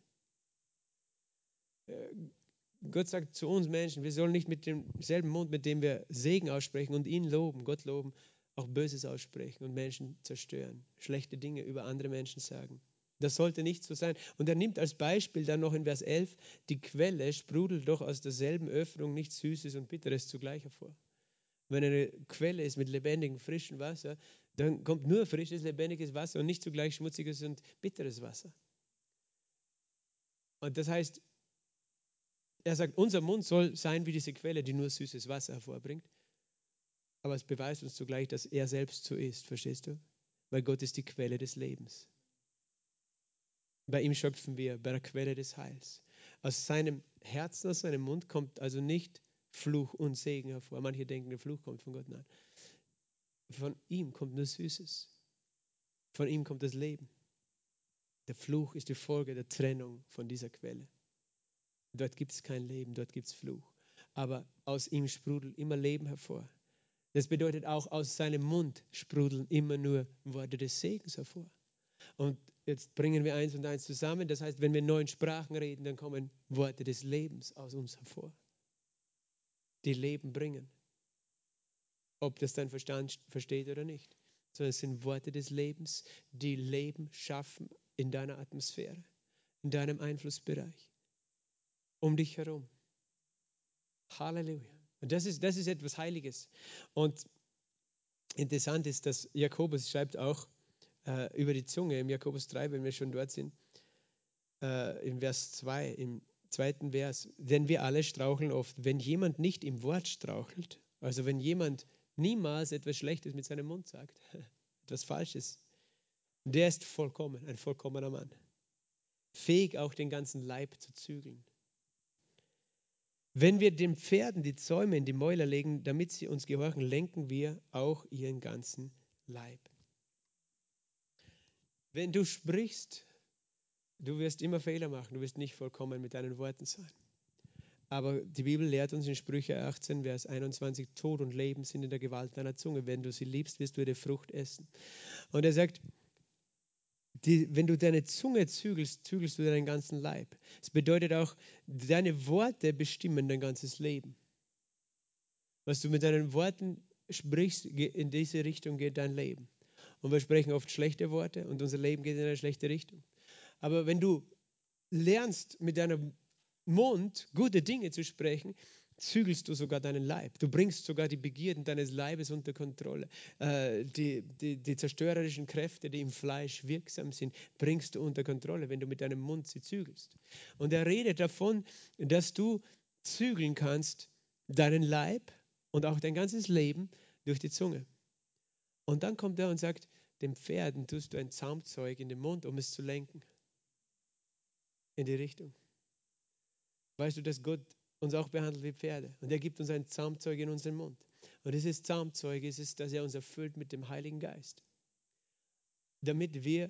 Gott sagt zu uns Menschen, wir sollen nicht mit demselben Mund, mit dem wir Segen aussprechen und ihn loben, Gott loben, auch Böses aussprechen und Menschen zerstören, schlechte Dinge über andere Menschen sagen. Das sollte nicht so sein. Und er nimmt als Beispiel dann noch in Vers 11, die Quelle sprudelt doch aus derselben Öffnung nicht Süßes und Bitteres zugleich hervor. Wenn eine Quelle ist mit lebendigem, frischem Wasser, dann kommt nur frisches, lebendiges Wasser und nicht zugleich schmutziges und bitteres Wasser. Und das heißt, er sagt, unser Mund soll sein wie diese Quelle, die nur süßes Wasser hervorbringt. Aber es beweist uns zugleich, dass er selbst so ist, verstehst du? Weil Gott ist die Quelle des Lebens. Bei ihm schöpfen wir, bei der Quelle des Heils. Aus seinem Herzen, aus seinem Mund kommt also nicht Fluch und Segen hervor. Manche denken, der Fluch kommt von Gott. Nein. Von ihm kommt nur Süßes. Von ihm kommt das Leben. Der Fluch ist die Folge der Trennung von dieser Quelle. Dort gibt es kein Leben, dort gibt es Fluch. Aber aus ihm sprudelt immer Leben hervor. Das bedeutet auch, aus seinem Mund sprudeln immer nur Worte des Segens hervor. Und jetzt bringen wir eins und eins zusammen. Das heißt, wenn wir in neuen Sprachen reden, dann kommen Worte des Lebens aus uns hervor, die Leben bringen. Ob das dein Verstand versteht oder nicht. Sondern es sind Worte des Lebens, die Leben schaffen in deiner Atmosphäre, in deinem Einflussbereich, um dich herum. Halleluja. Und das ist, das ist etwas Heiliges. Und interessant ist, dass Jakobus schreibt auch äh, über die Zunge im Jakobus 3, wenn wir schon dort sind, äh, in Vers 2, im zweiten Vers. Denn wir alle straucheln oft. Wenn jemand nicht im Wort strauchelt, also wenn jemand niemals etwas Schlechtes mit seinem Mund sagt, <laughs> etwas Falsches, der ist vollkommen, ein vollkommener Mann. Fähig auch den ganzen Leib zu zügeln. Wenn wir den Pferden die Zäume in die Mäuler legen, damit sie uns gehorchen, lenken wir auch ihren ganzen Leib. Wenn du sprichst, du wirst immer Fehler machen, du wirst nicht vollkommen mit deinen Worten sein. Aber die Bibel lehrt uns in Sprüche 18, Vers 21, Tod und Leben sind in der Gewalt deiner Zunge. Wenn du sie liebst, wirst du ihre Frucht essen. Und er sagt, die, wenn du deine Zunge zügelst, zügelst du deinen ganzen Leib. Es bedeutet auch, deine Worte bestimmen dein ganzes Leben. Was du mit deinen Worten sprichst, in diese Richtung geht dein Leben. Und wir sprechen oft schlechte Worte und unser Leben geht in eine schlechte Richtung. Aber wenn du lernst, mit deinem Mund gute Dinge zu sprechen, zügelst du sogar deinen Leib. Du bringst sogar die Begierden deines Leibes unter Kontrolle. Äh, die, die, die zerstörerischen Kräfte, die im Fleisch wirksam sind, bringst du unter Kontrolle, wenn du mit deinem Mund sie zügelst. Und er redet davon, dass du zügeln kannst deinen Leib und auch dein ganzes Leben durch die Zunge. Und dann kommt er und sagt, dem Pferden tust du ein Zaumzeug in den Mund, um es zu lenken. In die Richtung. Weißt du, dass Gott uns auch behandelt wie Pferde. Und er gibt uns ein Zaumzeug in unseren Mund. Und dieses Zaumzeug ist es, dass er uns erfüllt mit dem Heiligen Geist. Damit wir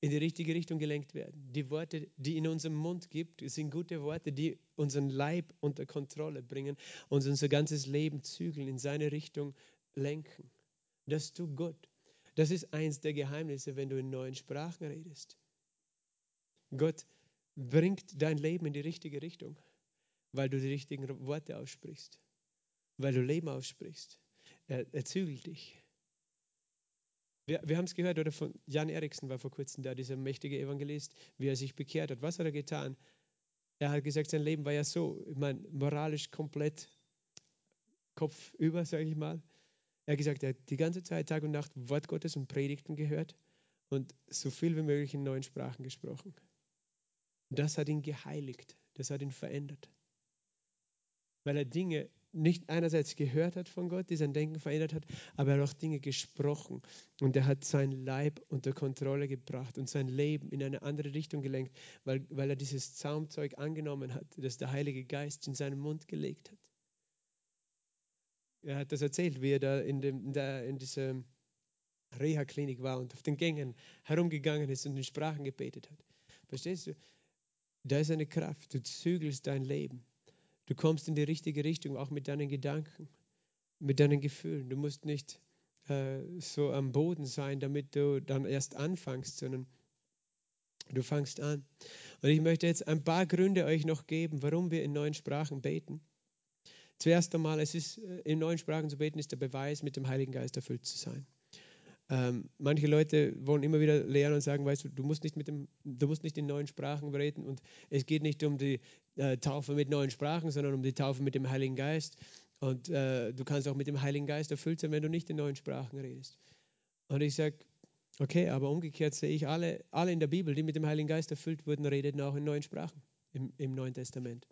in die richtige Richtung gelenkt werden. Die Worte, die in unserem Mund gibt, sind gute Worte, die unseren Leib unter Kontrolle bringen und unser ganzes Leben zügeln, in seine Richtung lenken. Das tut Gott. Das ist eins der Geheimnisse, wenn du in neuen Sprachen redest. Gott bringt dein Leben in die richtige Richtung weil du die richtigen Worte aussprichst, weil du Leben aussprichst. Er, er zügelt dich. Wir, wir haben es gehört, oder von Jan Eriksen war vor kurzem da, dieser mächtige Evangelist, wie er sich bekehrt hat. Was hat er getan? Er hat gesagt, sein Leben war ja so, ich meine, moralisch komplett kopfüber, sage ich mal. Er hat gesagt, er hat die ganze Zeit, Tag und Nacht, Wort Gottes und Predigten gehört und so viel wie möglich in neuen Sprachen gesprochen. Das hat ihn geheiligt, das hat ihn verändert weil er Dinge nicht einerseits gehört hat von Gott, die sein Denken verändert hat, aber er hat auch Dinge gesprochen und er hat sein Leib unter Kontrolle gebracht und sein Leben in eine andere Richtung gelenkt, weil, weil er dieses Zaumzeug angenommen hat, das der Heilige Geist in seinen Mund gelegt hat. Er hat das erzählt, wie er da in, dem, der, in dieser Reha-Klinik war und auf den Gängen herumgegangen ist und in Sprachen gebetet hat. Verstehst du? Da ist eine Kraft, du zügelst dein Leben. Du kommst in die richtige Richtung, auch mit deinen Gedanken, mit deinen Gefühlen. Du musst nicht äh, so am Boden sein, damit du dann erst anfängst, sondern du fängst an. Und ich möchte jetzt ein paar Gründe euch noch geben, warum wir in neuen Sprachen beten. Zuerst einmal, es ist äh, in neuen Sprachen zu beten, ist der Beweis, mit dem Heiligen Geist erfüllt zu sein. Ähm, manche Leute wollen immer wieder lehren und sagen, weißt du, du musst nicht mit dem, du musst nicht in neuen Sprachen reden und es geht nicht um die äh, Taufe mit neuen Sprachen, sondern um die Taufe mit dem Heiligen Geist. Und äh, du kannst auch mit dem Heiligen Geist erfüllt sein, wenn du nicht in neuen Sprachen redest. Und ich sage, okay, aber umgekehrt sehe ich alle, alle in der Bibel, die mit dem Heiligen Geist erfüllt wurden, redeten auch in neuen Sprachen im, im Neuen Testament.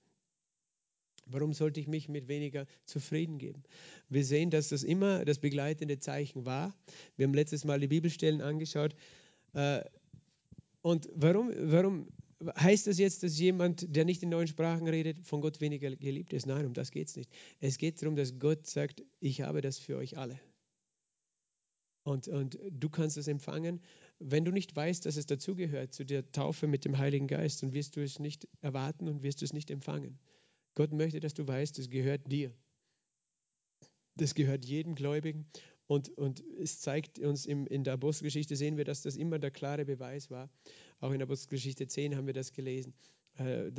Warum sollte ich mich mit weniger zufrieden geben? Wir sehen, dass das immer das begleitende Zeichen war. Wir haben letztes Mal die Bibelstellen angeschaut. Äh, und warum, warum heißt das jetzt, dass jemand, der nicht in neuen Sprachen redet, von Gott weniger geliebt ist? Nein, um das geht es nicht. Es geht darum, dass Gott sagt, ich habe das für euch alle. Und, und du kannst es empfangen. Wenn du nicht weißt, dass es dazugehört, zu der Taufe mit dem Heiligen Geist, dann wirst du es nicht erwarten und wirst du es nicht empfangen. Gott möchte, dass du weißt, es gehört dir. Das gehört jedem Gläubigen Und, und es zeigt uns im, in der Apostelgeschichte, sehen wir, dass das immer der klare Beweis war. Auch in Apostelgeschichte 10 haben wir das gelesen, äh,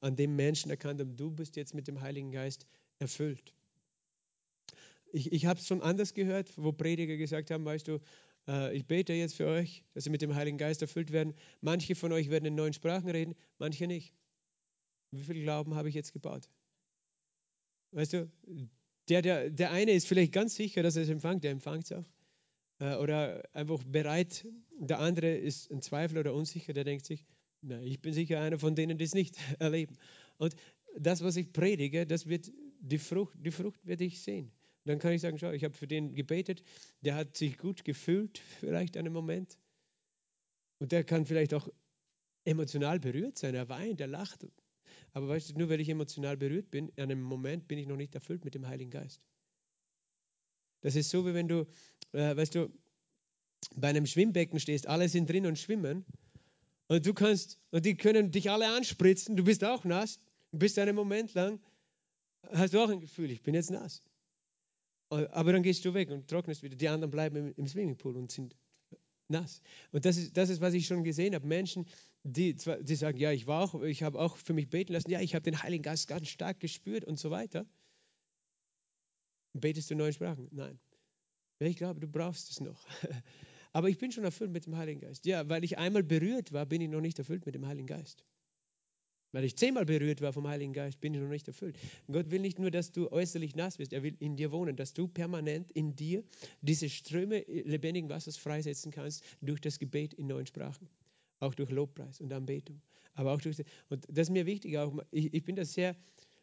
an dem Menschen erkannt haben, du bist jetzt mit dem Heiligen Geist erfüllt. Ich, ich habe es schon anders gehört, wo Prediger gesagt haben, weißt du, äh, ich bete jetzt für euch, dass sie mit dem Heiligen Geist erfüllt werden. Manche von euch werden in neuen Sprachen reden, manche nicht. Wie viel Glauben habe ich jetzt gebaut? Weißt du, der, der, der eine ist vielleicht ganz sicher, dass er es empfängt, der empfängt es auch. Äh, oder einfach bereit. Der andere ist ein Zweifel oder unsicher, der denkt sich, na, ich bin sicher einer von denen, die es nicht <laughs> erleben. Und das, was ich predige, das wird die Frucht, die Frucht werde ich sehen. Und dann kann ich sagen, schau, ich habe für den gebetet, der hat sich gut gefühlt, vielleicht einen Moment. Und der kann vielleicht auch emotional berührt sein, er weint, er lacht. Aber weißt du, nur weil ich emotional berührt bin, in einem Moment bin ich noch nicht erfüllt mit dem Heiligen Geist. Das ist so, wie wenn du, äh, weißt du, bei einem Schwimmbecken stehst, alle sind drin und schwimmen und du kannst, und die können dich alle anspritzen, du bist auch nass, bist einen Moment lang, hast du auch ein Gefühl, ich bin jetzt nass. Aber dann gehst du weg und trocknest wieder. Die anderen bleiben im, im Swimmingpool und sind nass. Und das ist, das ist, was ich schon gesehen habe. Menschen, die, die sagen, ja, ich war auch, ich habe auch für mich beten lassen, ja, ich habe den Heiligen Geist ganz stark gespürt und so weiter. Betest du neuen Sprachen? Nein. Ich glaube, du brauchst es noch. <laughs> Aber ich bin schon erfüllt mit dem Heiligen Geist. Ja, weil ich einmal berührt war, bin ich noch nicht erfüllt mit dem Heiligen Geist. Weil ich zehnmal berührt war vom Heiligen Geist, bin ich noch nicht erfüllt. Gott will nicht nur, dass du äußerlich nass bist, er will in dir wohnen, dass du permanent in dir diese Ströme lebendigen Wassers freisetzen kannst durch das Gebet in neuen Sprachen. Auch durch Lobpreis und Anbetung. Aber auch durch, und das ist mir wichtig, auch, ich, ich bin da sehr,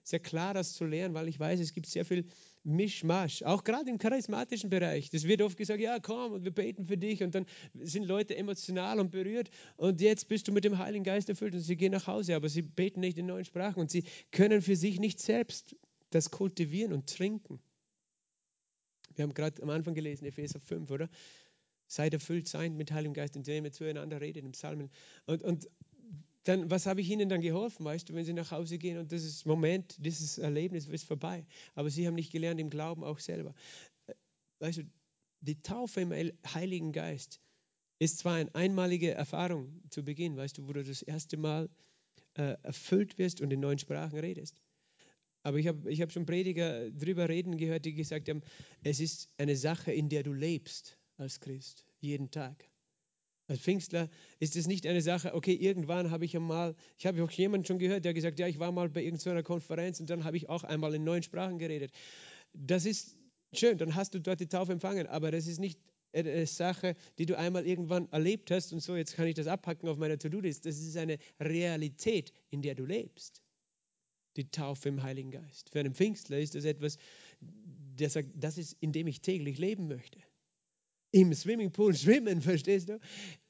sehr klar, das zu lernen, weil ich weiß, es gibt sehr viel Mischmasch, auch gerade im charismatischen Bereich. Das wird oft gesagt, ja, komm und wir beten für dich und dann sind Leute emotional und berührt und jetzt bist du mit dem Heiligen Geist erfüllt und sie gehen nach Hause, aber sie beten nicht in neuen Sprachen und sie können für sich nicht selbst das kultivieren und trinken. Wir haben gerade am Anfang gelesen, Epheser 5, oder? Seid erfüllt, sein mit Heiligem Geist, indem ihr zueinander redet im Psalmen. Und, und dann, was habe ich ihnen dann geholfen, weißt du, wenn sie nach Hause gehen und dieses Moment, dieses Erlebnis ist vorbei. Aber sie haben nicht gelernt im Glauben auch selber. Weißt du, die Taufe im Heiligen Geist ist zwar eine einmalige Erfahrung zu Beginn, weißt du, wo du das erste Mal äh, erfüllt wirst und in neuen Sprachen redest. Aber ich habe ich hab schon Prediger drüber reden gehört, die gesagt haben, es ist eine Sache, in der du lebst als Christ, jeden Tag. Als Pfingstler ist es nicht eine Sache, okay, irgendwann habe ich einmal, ich habe auch jemanden schon gehört, der gesagt, ja, ich war mal bei irgendeiner Konferenz und dann habe ich auch einmal in neuen Sprachen geredet. Das ist schön, dann hast du dort die Taufe empfangen, aber das ist nicht eine Sache, die du einmal irgendwann erlebt hast und so, jetzt kann ich das abhacken auf meiner To-Do-List. Das ist eine Realität, in der du lebst. Die Taufe im Heiligen Geist. Für einen Pfingstler ist das etwas, der sagt, das ist, in dem ich täglich leben möchte im Swimmingpool schwimmen, verstehst du?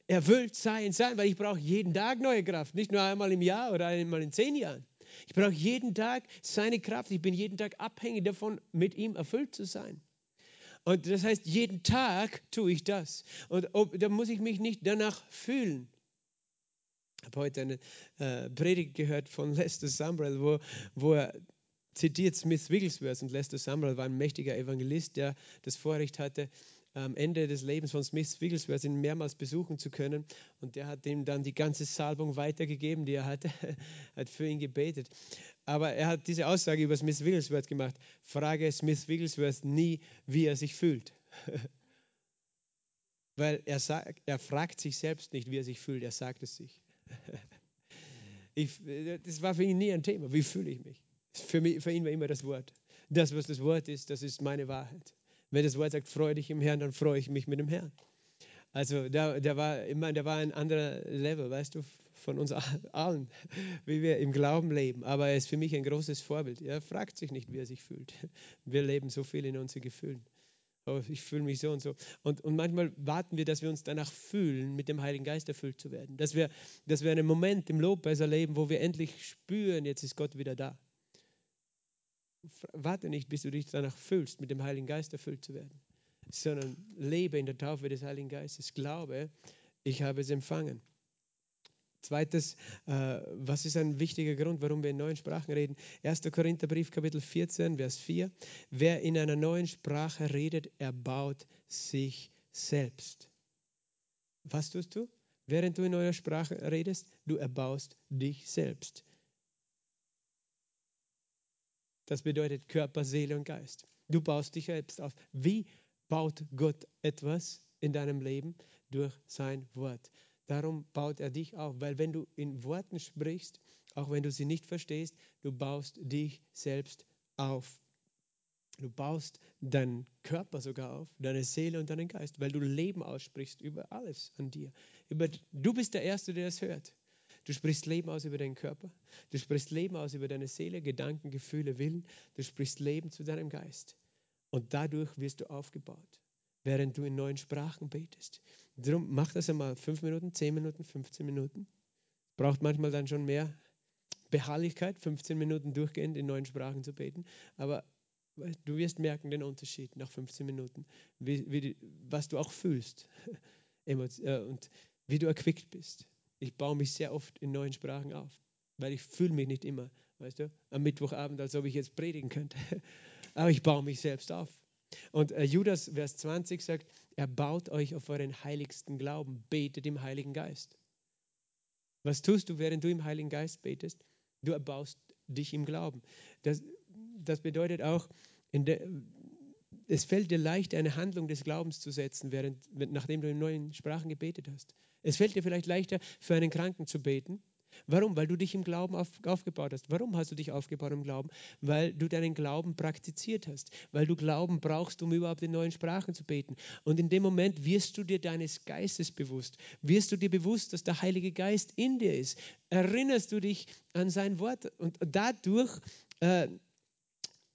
Erfüllt sein, sein, weil ich brauche jeden Tag neue Kraft, nicht nur einmal im Jahr oder einmal in zehn Jahren. Ich brauche jeden Tag seine Kraft. Ich bin jeden Tag abhängig davon, mit ihm erfüllt zu sein. Und das heißt, jeden Tag tue ich das. Und ob, da muss ich mich nicht danach fühlen. Ich habe heute eine äh, Predigt gehört von Lester Sumbrall, wo, wo er zitiert Smith Wigglesworth. Und Lester Sumbrall war ein mächtiger Evangelist, der das Vorrecht hatte, am Ende des Lebens von Smith Wigglesworth ihn mehrmals besuchen zu können. Und der hat ihm dann die ganze Salbung weitergegeben, die er hatte, <laughs> hat für ihn gebetet. Aber er hat diese Aussage über Smith Wigglesworth gemacht. Frage Smith Wigglesworth nie, wie er sich fühlt. <laughs> Weil er, sagt, er fragt sich selbst nicht, wie er sich fühlt, er sagt es sich. <laughs> Ich, das war für ihn nie ein Thema. Wie fühle ich mich? Für, mich? für ihn war immer das Wort. Das, was das Wort ist, das ist meine Wahrheit. Wenn das Wort sagt, freue dich im Herrn, dann freue ich mich mit dem Herrn. Also der, der, war immer, der war ein anderer Level, weißt du, von uns allen, wie wir im Glauben leben. Aber er ist für mich ein großes Vorbild. Er fragt sich nicht, wie er sich fühlt. Wir leben so viel in unseren Gefühlen. Oh, ich fühle mich so und so. Und, und manchmal warten wir, dass wir uns danach fühlen, mit dem Heiligen Geist erfüllt zu werden. Dass wir, dass wir einen Moment im Lobpreis erleben, wo wir endlich spüren, jetzt ist Gott wieder da warte nicht, bis du dich danach fühlst, mit dem Heiligen Geist erfüllt zu werden, sondern lebe in der Taufe des Heiligen Geistes. Glaube, ich habe es empfangen. Zweites, äh, was ist ein wichtiger Grund, warum wir in neuen Sprachen reden? 1. Korintherbrief, Kapitel 14, Vers 4. Wer in einer neuen Sprache redet, erbaut sich selbst. Was tust du? Während du in neuer Sprache redest, du erbaust dich selbst. Das bedeutet Körper, Seele und Geist. Du baust dich selbst auf. Wie baut Gott etwas in deinem Leben? Durch sein Wort. Darum baut er dich auf, weil wenn du in Worten sprichst, auch wenn du sie nicht verstehst, du baust dich selbst auf. Du baust deinen Körper sogar auf, deine Seele und deinen Geist, weil du Leben aussprichst über alles an dir. Du bist der Erste, der das hört. Du sprichst Leben aus über deinen Körper. Du sprichst Leben aus über deine Seele, Gedanken, Gefühle, Willen. Du sprichst Leben zu deinem Geist. Und dadurch wirst du aufgebaut, während du in neuen Sprachen betest. Darum mach das einmal fünf Minuten, zehn Minuten, 15 Minuten. Braucht manchmal dann schon mehr Beharrlichkeit, 15 Minuten durchgehend in neuen Sprachen zu beten. Aber du wirst merken den Unterschied nach 15 Minuten, wie, wie, was du auch fühlst <laughs> äh, und wie du erquickt bist. Ich baue mich sehr oft in neuen Sprachen auf, weil ich fühle mich nicht immer, weißt du, am Mittwochabend, als ob ich jetzt predigen könnte. <laughs> Aber ich baue mich selbst auf. Und äh, Judas, Vers 20 sagt, er baut euch auf euren heiligsten Glauben, betet im Heiligen Geist. Was tust du, während du im Heiligen Geist betest? Du erbaust dich im Glauben. Das, das bedeutet auch, der, es fällt dir leicht, eine Handlung des Glaubens zu setzen, während, nachdem du in neuen Sprachen gebetet hast. Es fällt dir vielleicht leichter, für einen Kranken zu beten. Warum? Weil du dich im Glauben auf, aufgebaut hast. Warum hast du dich aufgebaut im Glauben? Weil du deinen Glauben praktiziert hast. Weil du Glauben brauchst, um überhaupt in neuen Sprachen zu beten. Und in dem Moment wirst du dir deines Geistes bewusst. Wirst du dir bewusst, dass der Heilige Geist in dir ist. Erinnerst du dich an sein Wort. Und dadurch äh,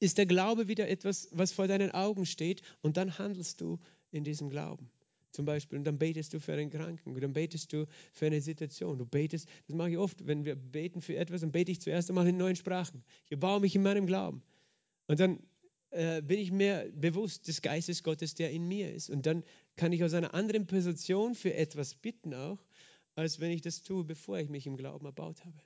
ist der Glaube wieder etwas, was vor deinen Augen steht. Und dann handelst du in diesem Glauben zum Beispiel, und dann betest du für einen Kranken, dann betest du für eine Situation. Du betest, das mache ich oft, wenn wir beten für etwas, dann bete ich zuerst einmal in neuen Sprachen. Ich baue mich in meinem Glauben. Und dann äh, bin ich mir bewusst des Geistes Gottes, der in mir ist. Und dann kann ich aus einer anderen Position für etwas bitten auch, als wenn ich das tue, bevor ich mich im Glauben erbaut habe.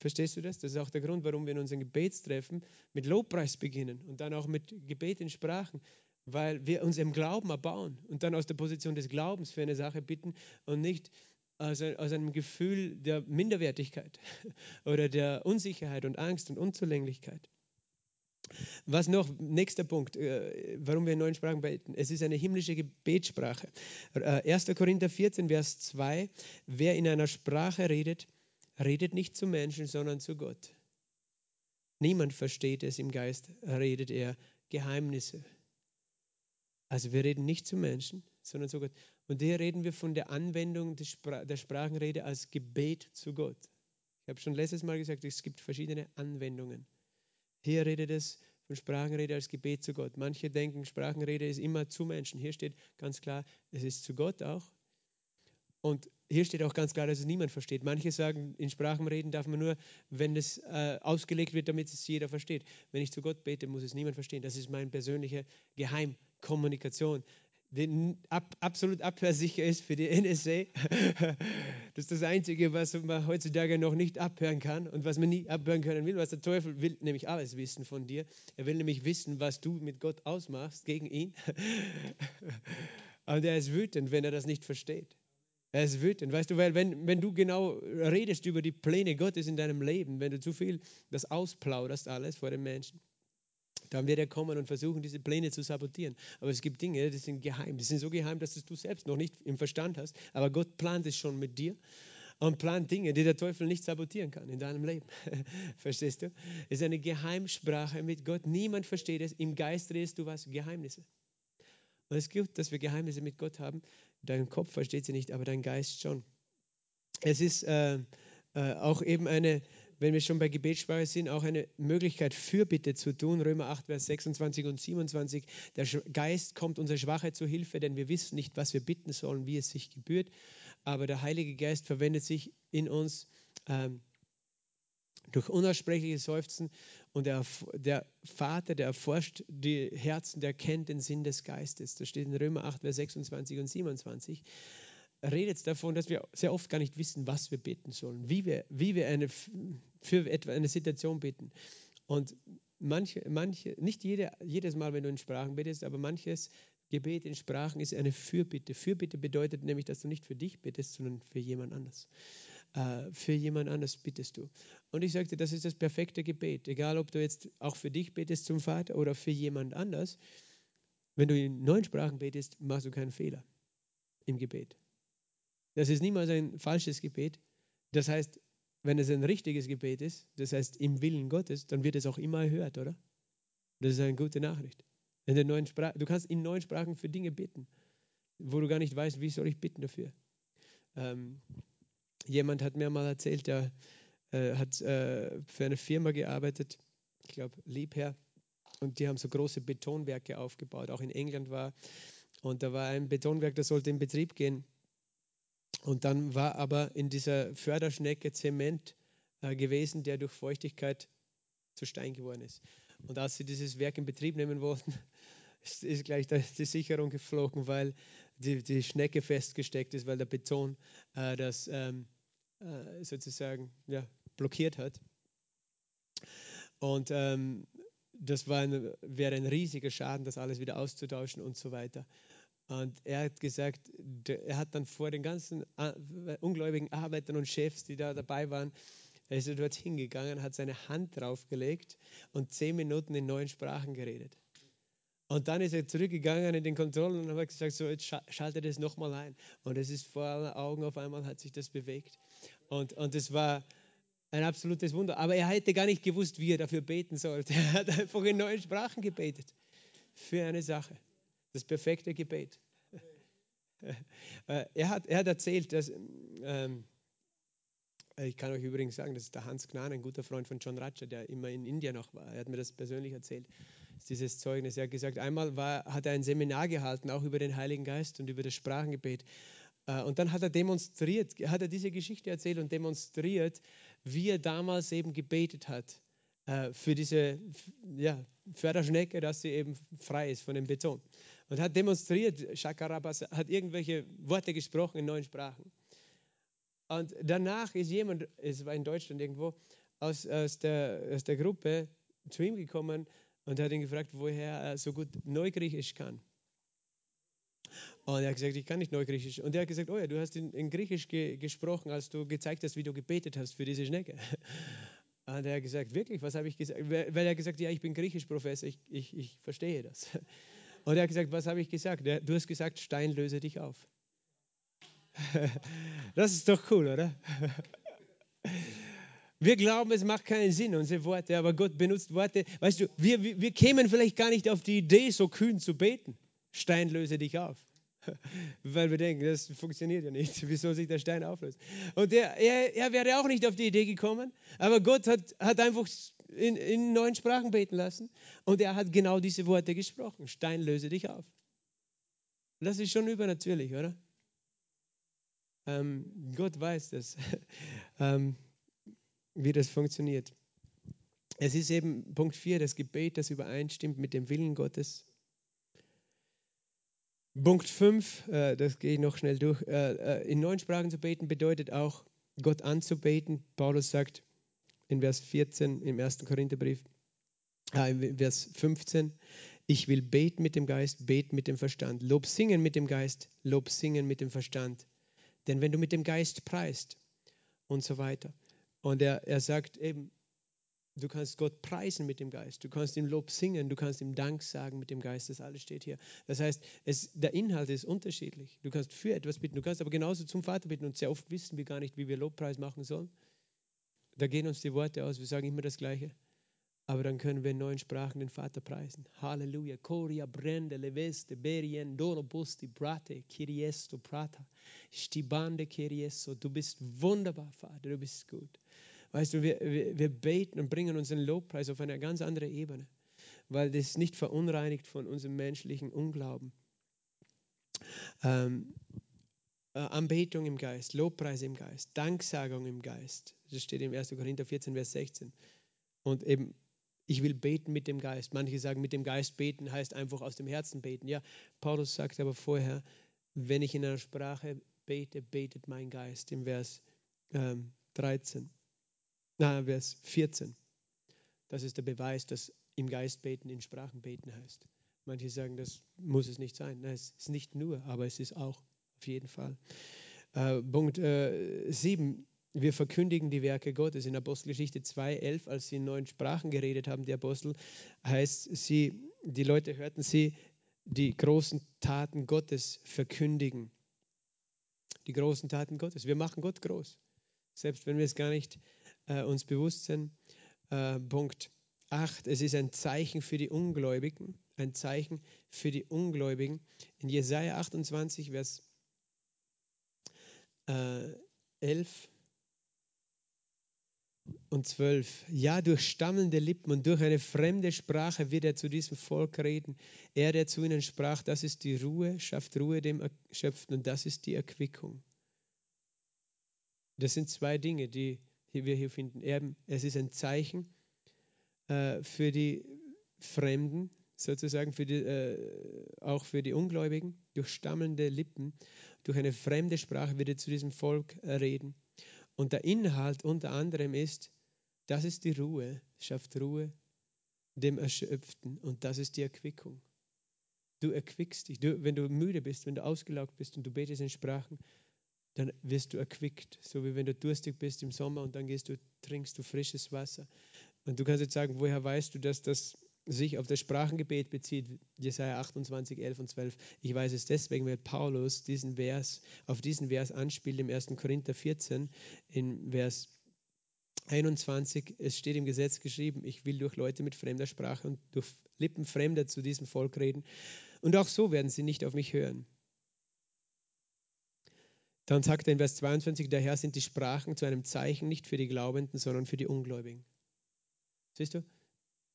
Verstehst du das? Das ist auch der Grund, warum wir in unseren Gebetstreffen mit Lobpreis beginnen und dann auch mit Gebet in Sprachen, weil wir uns im Glauben erbauen und dann aus der Position des Glaubens für eine Sache bitten und nicht aus, einem Gefühl der Minderwertigkeit <laughs> oder der Unsicherheit und Angst und Unzulänglichkeit. Was noch? Nächster Punkt, äh, warum wir in neuen Sprachen beten. Es ist eine himmlische Gebetssprache. 1. Äh, Korinther 14, Vers 2. Wer in einer Sprache redet, redet nicht zu Menschen, sondern zu Gott. Niemand versteht es im Geist, redet er Geheimnisse. Also wir reden nicht zu Menschen, sondern zu Gott. Und hier reden wir von der Anwendung der Sprachenrede als Gebet zu Gott. Ich habe schon letztes Mal gesagt, es gibt verschiedene Anwendungen. Hier redet es von Sprachenrede als Gebet zu Gott. Manche denken, Sprachenrede ist immer zu Menschen. Hier steht ganz klar, es ist zu Gott auch. Und hier steht auch ganz klar, dass es niemand versteht. Manche sagen, in Sprachen reden darf man nur, wenn es äh, ausgelegt wird, damit es jeder versteht. Wenn ich zu Gott bete, muss es niemand verstehen. Das ist mein persönlicher Geheim. Kommunikation, die ab, absolut abhörsicher ist für die NSA. <laughs> Das ist das Einzige, was man heutzutage noch nicht abhören kann und was man nie abhören können will. Was der Teufel will, nämlich alles wissen von dir. Er will nämlich wissen, was du mit Gott ausmachst gegen ihn. <laughs> Und er ist wütend, wenn er das nicht versteht. Er ist wütend, weißt du, weil wenn, wenn du genau redest über die Pläne Gottes in deinem Leben, wenn du zu viel das ausplauderst alles vor den Menschen, dann wird er kommen und versuchen, diese Pläne zu sabotieren. Aber es gibt Dinge, die sind geheim. Die sind so geheim, dass du selbst noch nicht im Verstand hast. Aber Gott plant es schon mit dir und plant Dinge, die der Teufel nicht sabotieren kann in deinem Leben. <laughs> Verstehst du? Es ist eine Geheimsprache mit Gott. Niemand versteht es. Im Geist redest du was? Geheimnisse. Und es gibt, dass wir Geheimnisse mit Gott haben. Dein Kopf versteht sie nicht, aber dein Geist schon. Es ist äh, äh, auch eben eine, wenn wir schon bei Gebetssprache sind, auch eine Möglichkeit, Fürbitte zu tun. Römer 8, Vers 26 und 27. Der Geist kommt unserer Schwache zu Hilfe, denn wir wissen nicht, was wir bitten sollen, wie es sich gebührt. Aber der Heilige Geist verwendet sich in uns ähm, durch unaussprechliche Seufzen und der, der, Vater, der erforscht die Herzen, der kennt den Sinn des Geistes. Das steht in Römer 8, Vers 26 und 27. redet davon, dass wir sehr oft gar nicht wissen, was wir beten sollen, wie wir, wie wir eine, für etwa eine Situation beten. Und manche, manche, nicht jede, jedes Mal, wenn du in Sprachen betest, aber manches Gebet in Sprachen ist eine Fürbitte. Fürbitte bedeutet nämlich, dass du nicht für dich betest, sondern für jemand anders. Äh, für jemand anders bittest du. Und ich sagte, das ist das perfekte Gebet. Egal, ob du jetzt auch für dich betest zum Vater oder für jemand anders. Wenn du in neuen Sprachen betest, machst du keinen Fehler im Gebet. Das ist niemals ein falsches Gebet. Das heißt, wenn es ein richtiges Gebet ist, das heißt im Willen Gottes, dann wird es auch immer erhört, oder? Das ist eine gute Nachricht. In der neuen Sprache, du kannst in neuen Sprachen für Dinge beten, wo du gar nicht weißt, wie soll ich bitten dafür. Ähm, jemand hat mir mal erzählt, der äh, hat äh, für eine Firma gearbeitet, ich glaube Liebherr, und die haben so große Betonwerke aufgebaut, auch in England war. Und da war ein Betonwerk, das sollte in Betrieb gehen. Und dann war aber in dieser Förderschnecke Zement äh, gewesen, der durch Feuchtigkeit zu Stein geworden ist. Und als sie dieses Werk in Betrieb nehmen wollten, <laughs> ist, ist gleich die Sicherung geflogen, weil die, die Schnecke festgesteckt ist, weil der Beton äh, das ähm, äh, sozusagen ja, blockiert hat. Und ähm, das ein, wäre ein riesiger Schaden, das alles wieder auszutauschen und so weiter. Und er hat gesagt, er hat dann vor den ganzen äh, ungläubigen Arbeitern und Chefs, die da dabei waren, er ist dort hingegangen, hat seine Hand draufgelegt und zehn Minuten in neuen Sprachen geredet. Und dann ist er zurückgegangen in den Kontrollen und hat gesagt, so jetzt schaltet es nochmal ein. Und es ist vor allen Augen auf einmal hat sich das bewegt. Und, und es war ein absolutes Wunder. Aber er hätte gar nicht gewusst, wie er dafür beten sollte. <laughs> Er hat einfach in neuen Sprachen gebetet. Für eine Sache. Das perfekte Gebet. <laughs> Äh, er, hat, er hat erzählt, dass, ähm, ich kann euch übrigens sagen, das ist der Hans Gnan, ein guter Freund von John Ratcher, der immer in Indien noch war. Er hat mir das persönlich erzählt, dieses Zeugnis. Er hat gesagt, einmal war, hat er ein Seminar gehalten, auch über den Heiligen Geist und über das Sprachengebet. Äh, und dann hat er demonstriert, hat er diese Geschichte erzählt und demonstriert, wie er damals eben gebetet hat äh, für diese ja, Förderschnecke, dass sie eben frei ist von dem Beton. Und hat demonstriert, Shakarabas hat irgendwelche Worte gesprochen in neuen Sprachen. Und danach ist jemand, es war in Deutschland irgendwo, aus, aus, der, aus der Gruppe zu ihm gekommen und hat ihn gefragt, woher er so gut Neugriechisch kann. Und er hat gesagt, ich kann nicht Neugriechisch. Und er hat gesagt, oh ja, du hast in, in Griechisch ge gesprochen, als du gezeigt hast, wie du gebetet hast für diese Schnecke. <laughs> Und er hat gesagt, wirklich, was habe ich gesagt? Weil er hat gesagt, ja, ich bin Griechisch-Professor, ich, ich, ich verstehe das. <laughs> Und er hat gesagt, was habe ich gesagt? Du hast gesagt, Stein löse dich auf. <laughs> Das ist doch cool, oder? Wir glauben, es macht keinen Sinn, unsere Worte, aber Gott benutzt Worte. Weißt du, wir, wir, wir kämen vielleicht gar nicht auf die Idee, so kühn zu beten. Stein löse dich auf. <laughs> Weil wir denken, das funktioniert ja nicht. Wie soll sich der Stein auflösen? Und er, er, er wäre auch nicht auf die Idee gekommen, aber Gott hat, hat einfach in, in neuen Sprachen beten lassen und er hat genau diese Worte gesprochen. Stein löse dich auf. Das ist schon übernatürlich, oder? Ähm, Gott weiß das, <laughs> ähm, wie das funktioniert. Es ist eben Punkt 4, das Gebet, das übereinstimmt mit dem Willen Gottes Punkt 5, äh, das gehe ich noch schnell durch. Äh, äh, in neuen Sprachen zu beten bedeutet auch, Gott anzubeten. Paulus sagt in Vers 14 im 1. Korintherbrief, äh, Vers 15, ich will beten mit dem Geist, beten mit dem Verstand. Lob singen mit dem Geist, Lob singen mit dem Verstand. Denn wenn du mit dem Geist preist und so weiter. Und er, er sagt eben, Du kannst Gott preisen mit dem Geist. Du kannst ihm Lob singen. Du kannst ihm Dank sagen mit dem Geist. Das alles steht hier. Das heißt, es, der Inhalt ist unterschiedlich. Du kannst für etwas bitten. Du kannst aber genauso zum Vater bitten. Und sehr oft wissen wir gar nicht, wie wir Lobpreis machen sollen. Da gehen uns die Worte aus. Wir sagen immer das Gleiche. Aber dann können wir in neuen Sprachen den Vater preisen. Halleluja. Koria brende leveste berien dono busti brate kiriesto prata. Stibande kirieso. Du bist wunderbar, Vater. Du bist gut. Weißt du, wir, wir, wir beten und bringen unseren Lobpreis auf eine ganz andere Ebene, weil das nicht verunreinigt von unserem menschlichen Unglauben. Ähm, äh, Anbetung im Geist, Lobpreis im Geist, Danksagung im Geist. Das steht im 1. Korinther 14, Vers 16. Und eben, ich will beten mit dem Geist. Manche sagen, mit dem Geist beten heißt einfach aus dem Herzen beten. Ja, Paulus sagt aber vorher, wenn ich in einer Sprache bete, betet mein Geist im Vers ähm, 13. Na, Vers 14. Das ist der Beweis, dass im Geist beten in Sprachen beten heißt. Manche sagen, das muss es nicht sein. Nein, es ist nicht nur, aber es ist auch auf jeden Fall. Äh, Punkt 7. Äh, wir verkündigen die Werke Gottes. In Apostelgeschichte 2,11, als sie in neuen Sprachen geredet haben, die Apostel, heißt sie, die Leute hörten sie die großen Taten Gottes verkündigen. Die großen Taten Gottes. Wir machen Gott groß. Selbst wenn wir es gar nicht äh, uns bewusst sind. Äh, Punkt 8. Es ist ein Zeichen für die Ungläubigen. Ein Zeichen für die Ungläubigen. In Jesaja 28, Vers äh, 11 und 12. Ja, durch stammelnde Lippen und durch eine fremde Sprache wird er zu diesem Volk reden. Er, der zu ihnen sprach, das ist die Ruhe, schafft Ruhe dem Erschöpften und das ist die Erquickung. Das sind zwei Dinge, die wir hier finden. Es ist ein Zeichen äh, für die Fremden, sozusagen für die, äh, auch für die Ungläubigen. Durch stammelnde Lippen, durch eine fremde Sprache wird er zu diesem Volk reden. Und der Inhalt unter anderem ist, das ist die Ruhe, schafft Ruhe dem Erschöpften und das ist die Erquickung. Du erquickst dich. Du, wenn du müde bist, wenn du ausgelaugt bist und du betest in Sprachen, dann wirst du erquickt. So wie wenn du durstig bist im Sommer und dann gehst du, trinkst du frisches Wasser. Und du kannst jetzt sagen, woher weißt du, dass das sich auf das Sprachengebet bezieht, Jesaja 28, 11 und 12. Ich weiß es deswegen, weil Paulus diesen Vers, auf diesen Vers anspielt im 1. Korinther 14, in Vers 21. Es steht im Gesetz geschrieben, ich will durch Leute mit fremder Sprache und durch Lippen Fremder zu diesem Volk reden. Und auch so werden sie nicht auf mich hören. Dann sagt er in Vers 22, daher sind die Sprachen zu einem Zeichen nicht für die Glaubenden, sondern für die Ungläubigen. Siehst du?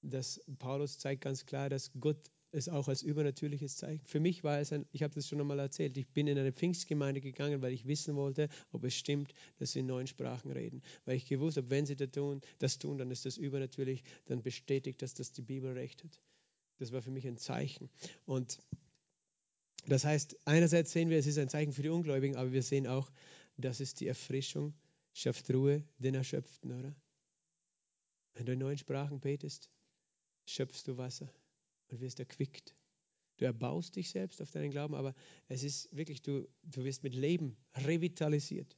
dass Paulus zeigt ganz klar, dass Gott es auch als übernatürliches zeigt. Für mich war es ein, ich habe das schon einmal erzählt, ich bin in eine Pfingstgemeinde gegangen, weil ich wissen wollte, ob es stimmt, dass sie in neuen Sprachen reden. Weil ich gewusst habe, wenn sie das tun, das tun, dann ist das übernatürlich, dann bestätigt das, dass die Bibel recht hat. Das war für mich ein Zeichen. Und das heißt, einerseits sehen wir, es ist ein Zeichen für die Ungläubigen, aber wir sehen auch, dass es die Erfrischung schafft Ruhe den Erschöpften, oder? Wenn du in neuen Sprachen betest, schöpfst du Wasser und wirst erquickt. Du erbaust dich selbst auf deinen Glauben, aber es ist wirklich, du, du wirst mit Leben revitalisiert,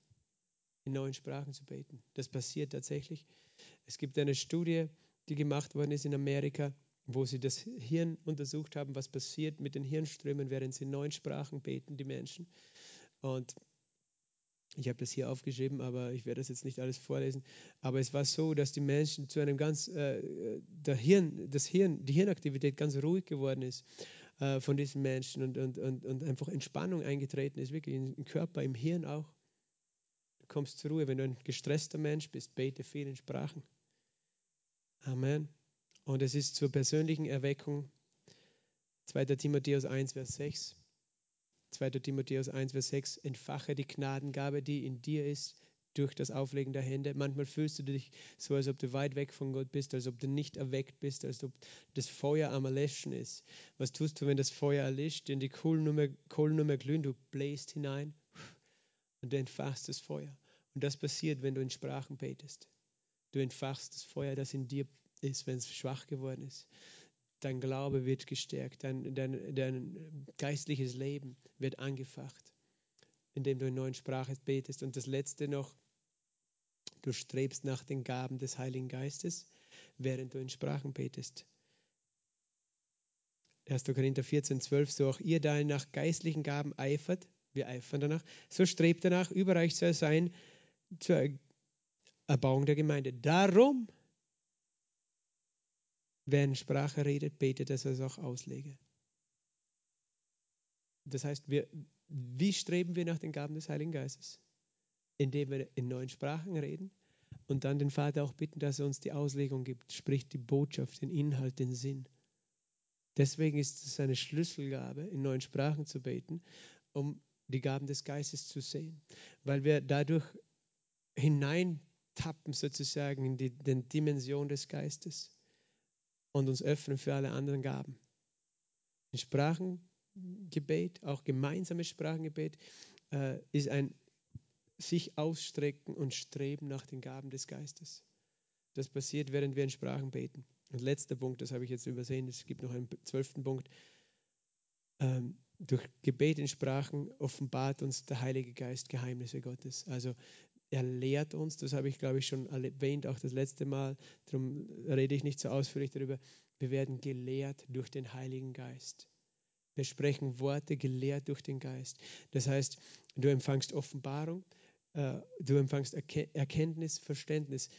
in neuen Sprachen zu beten. Das passiert tatsächlich. Es gibt eine Studie, die gemacht worden ist in Amerika, wo sie das Hirn untersucht haben, was passiert mit den Hirnströmen, während sie in neuen Sprachen beten, die Menschen. Und ich habe das hier aufgeschrieben, aber ich werde das jetzt nicht alles vorlesen. Aber es war so, dass die Menschen zu einem ganz, äh, der Hirn, das Hirn, die Hirnaktivität ganz ruhig geworden ist äh, von diesen Menschen und, und, und, und einfach Entspannung eingetreten ist, wirklich im Körper, im Hirn auch. Du kommst zur Ruhe. Wenn du ein gestresster Mensch bist, bete viel in Sprachen. Amen. Und es ist zur persönlichen Erweckung 2. Timotheus 1, Vers 6. 2. Timotheus 1, Vers 6, entfache die Gnadengabe, die in dir ist, durch das Auflegen der Hände. Manchmal fühlst du dich so, als ob du weit weg von Gott bist, als ob du nicht erweckt bist, als ob das Feuer am Erlöschen ist. Was tust du, wenn das Feuer erlischt, denn die Kohlen nur mehr, Kohlen nur mehr glühen? Du bläst hinein und du entfachst das Feuer. Und das passiert, wenn du in Sprachen betest. Du entfachst das Feuer, das in dir ist, wenn es schwach geworden ist dein Glaube wird gestärkt, dein, dein, dein geistliches Leben wird angefacht, indem du in neuen Sprachen betest. Und das Letzte noch, du strebst nach den Gaben des Heiligen Geistes, während du in Sprachen betest. 1. Korinther 14, 12, so auch ihr da nach geistlichen Gaben eifert, wir eifern danach, so strebt danach, überreich zu sein zur Erbauung der Gemeinde. Darum Wer in Sprache redet, betet, dass er es auch auslege. Das heißt, wir, wie streben wir nach den Gaben des Heiligen Geistes? Indem wir in neuen Sprachen reden und dann den Vater auch bitten, dass er uns die Auslegung gibt, sprich die Botschaft, den Inhalt, den Sinn. Deswegen ist es eine Schlüsselgabe, in neuen Sprachen zu beten, um die Gaben des Geistes zu sehen, weil wir dadurch hineintappen sozusagen in die, die Dimension des Geistes und uns öffnen für alle anderen Gaben. Ein Sprachengebet, auch gemeinsames Sprachengebet, äh, ist ein sich ausstrecken und streben nach den Gaben des Geistes. Das passiert, während wir in Sprachen beten. Und letzter Punkt, das habe ich jetzt übersehen, es gibt noch einen zwölften Punkt. Ähm, durch Gebet in Sprachen offenbart uns der Heilige Geist Geheimnisse Gottes. Also er lehrt uns, das habe ich glaube ich schon erwähnt, auch das letzte Mal, darum rede ich nicht so ausführlich darüber. Wir werden gelehrt durch den Heiligen Geist. Wir sprechen Worte gelehrt durch den Geist. Das heißt, du empfangst Offenbarung, äh, du empfangst Erkenntnis, Verständnis.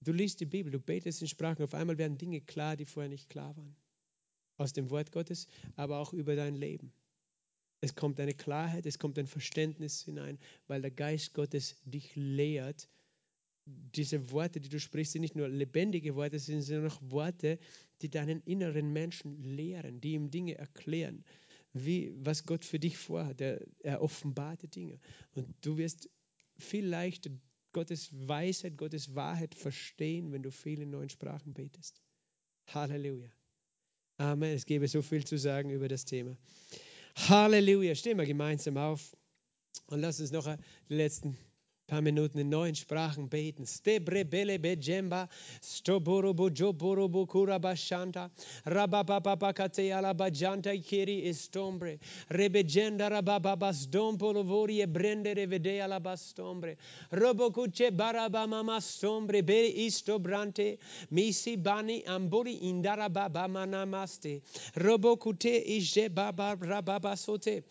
Du liest die Bibel, du betest in Sprachen, auf einmal werden Dinge klar, die vorher nicht klar waren. Aus dem Wort Gottes, aber auch über dein Leben. Es kommt eine Klarheit, es kommt ein Verständnis hinein, weil der Geist Gottes dich lehrt. Diese Worte, die du sprichst, sind nicht nur lebendige Worte, sind sondern auch Worte, die deinen inneren Menschen lehren, die ihm Dinge erklären, wie, was Gott für dich vorhat. Er, er offenbarte Dinge. Und du wirst viel leichter Gottes Weisheit, Gottes Wahrheit verstehen, wenn du viel in neuen Sprachen betest. Halleluja. Amen. Es gäbe so viel zu sagen über das Thema. Halleluja. Stehen wir gemeinsam auf und lass uns noch die letzten paar Minuten in neuen Sprachen beten. Stebrebelebe jemba, stoburubu joburubu kurabashanta, rabababakate alabajanta kiri istombre, rebejenda rabababastompoluvori ebrende revede alabastombre, robokuche istobrante, misi bani robokute baba rababasote,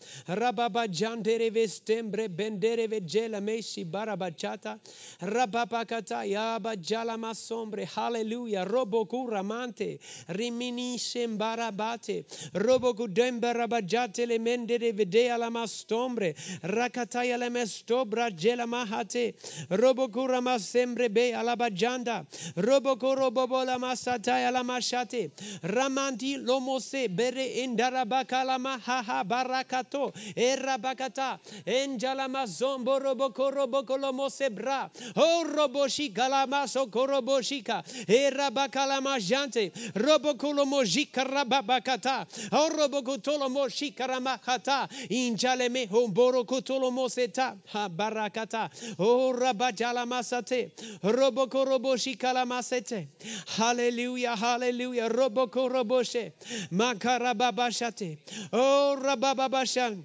bendere vejela mesi bara Rabachata, rabapakata, yaba jalama sombre, hallelujah, roboku ramante, rimini barabate. roboku dembarabajate le mende de videa lama stombre, rakataya le mestobra jelamahate, roboku ramasembre be alabajanda, roboku robobola masataya lamashate, ramanti lomose bere indarabakalama mahaha barakato, erabakata, enjalama zomboro bokoro bokoro kolomo sebra. Oh roboshi kalamaso koroboshika. E rabakalama jante. Robokolomo jikarababakata. Oh robokotolomo shikaramakata. Injaleme homboro kotolomo seta. Ha barakata. Oh rabajalamasate. Robokoroboshi kalamasete. Hallelujah, hallelujah. Robokoroboshe. Makarababashate. Oh rabababashan.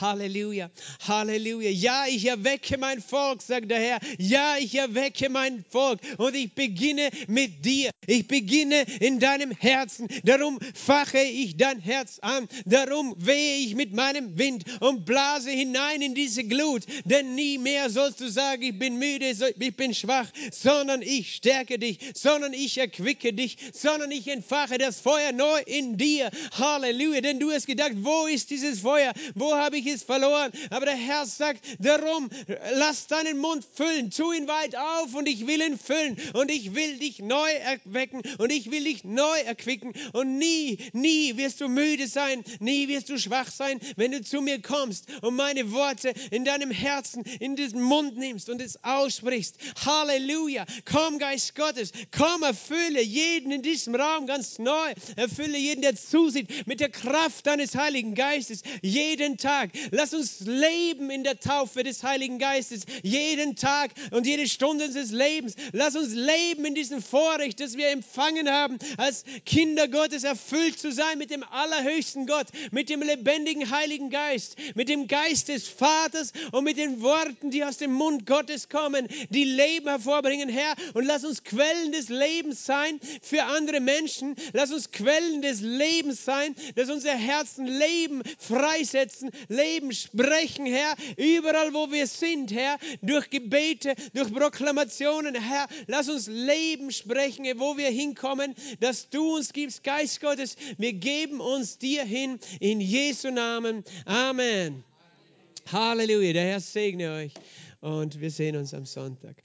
Halleluja, Halleluja. Ja, ich erwecke mein Volk, sagt der Herr. Ja, ich erwecke mein Volk und ich beginne mit dir. Ich beginne in deinem Herzen. Darum fache ich dein Herz an. Darum wehe ich mit meinem Wind und blase hinein in diese Glut. Denn nie mehr sollst du sagen, ich bin müde, ich bin schwach, sondern ich stärke dich, sondern ich erquicke dich, sondern ich entfache das Feuer neu in dir. Halleluja. Denn du hast gedacht, wo ist dieses Feuer? Wo habe ich es verloren. Aber der Herr sagt, darum, lass deinen Mund füllen, tu ihn weit auf und ich will ihn füllen und ich will dich neu erwecken und ich will dich neu erquicken und nie, nie wirst du müde sein, nie wirst du schwach sein, wenn du zu mir kommst und meine Worte in deinem Herzen, in diesen Mund nimmst und es aussprichst. Halleluja. Komm, Geist Gottes, komm, erfülle jeden in diesem Raum ganz neu, erfülle jeden, der zusieht, mit der Kraft deines Heiligen Geistes, jeden Tag. Lass uns leben in der Taufe des Heiligen Geistes, jeden Tag und jede Stunde unseres Lebens. Lass uns leben in diesem Vorrecht, das wir empfangen haben, als Kinder Gottes erfüllt zu sein mit dem allerhöchsten Gott, mit dem lebendigen Heiligen Geist, mit dem Geist des Vaters und mit den Worten, die aus dem Mund Gottes kommen, die Leben hervorbringen, Herr. Und lass uns Quellen des Lebens sein für andere Menschen. Lass uns Quellen des Lebens sein, dass unser Herzen Leben freisetzen, Leben sprechen, Herr, überall, wo wir sind, Herr, durch Gebete, durch Proklamationen, Herr, lass uns Leben sprechen, wo wir hinkommen, dass du uns gibst, Geist Gottes, wir geben uns dir hin, in Jesu Namen. Amen. Halleluja, der Herr segne euch und wir sehen uns am Sonntag.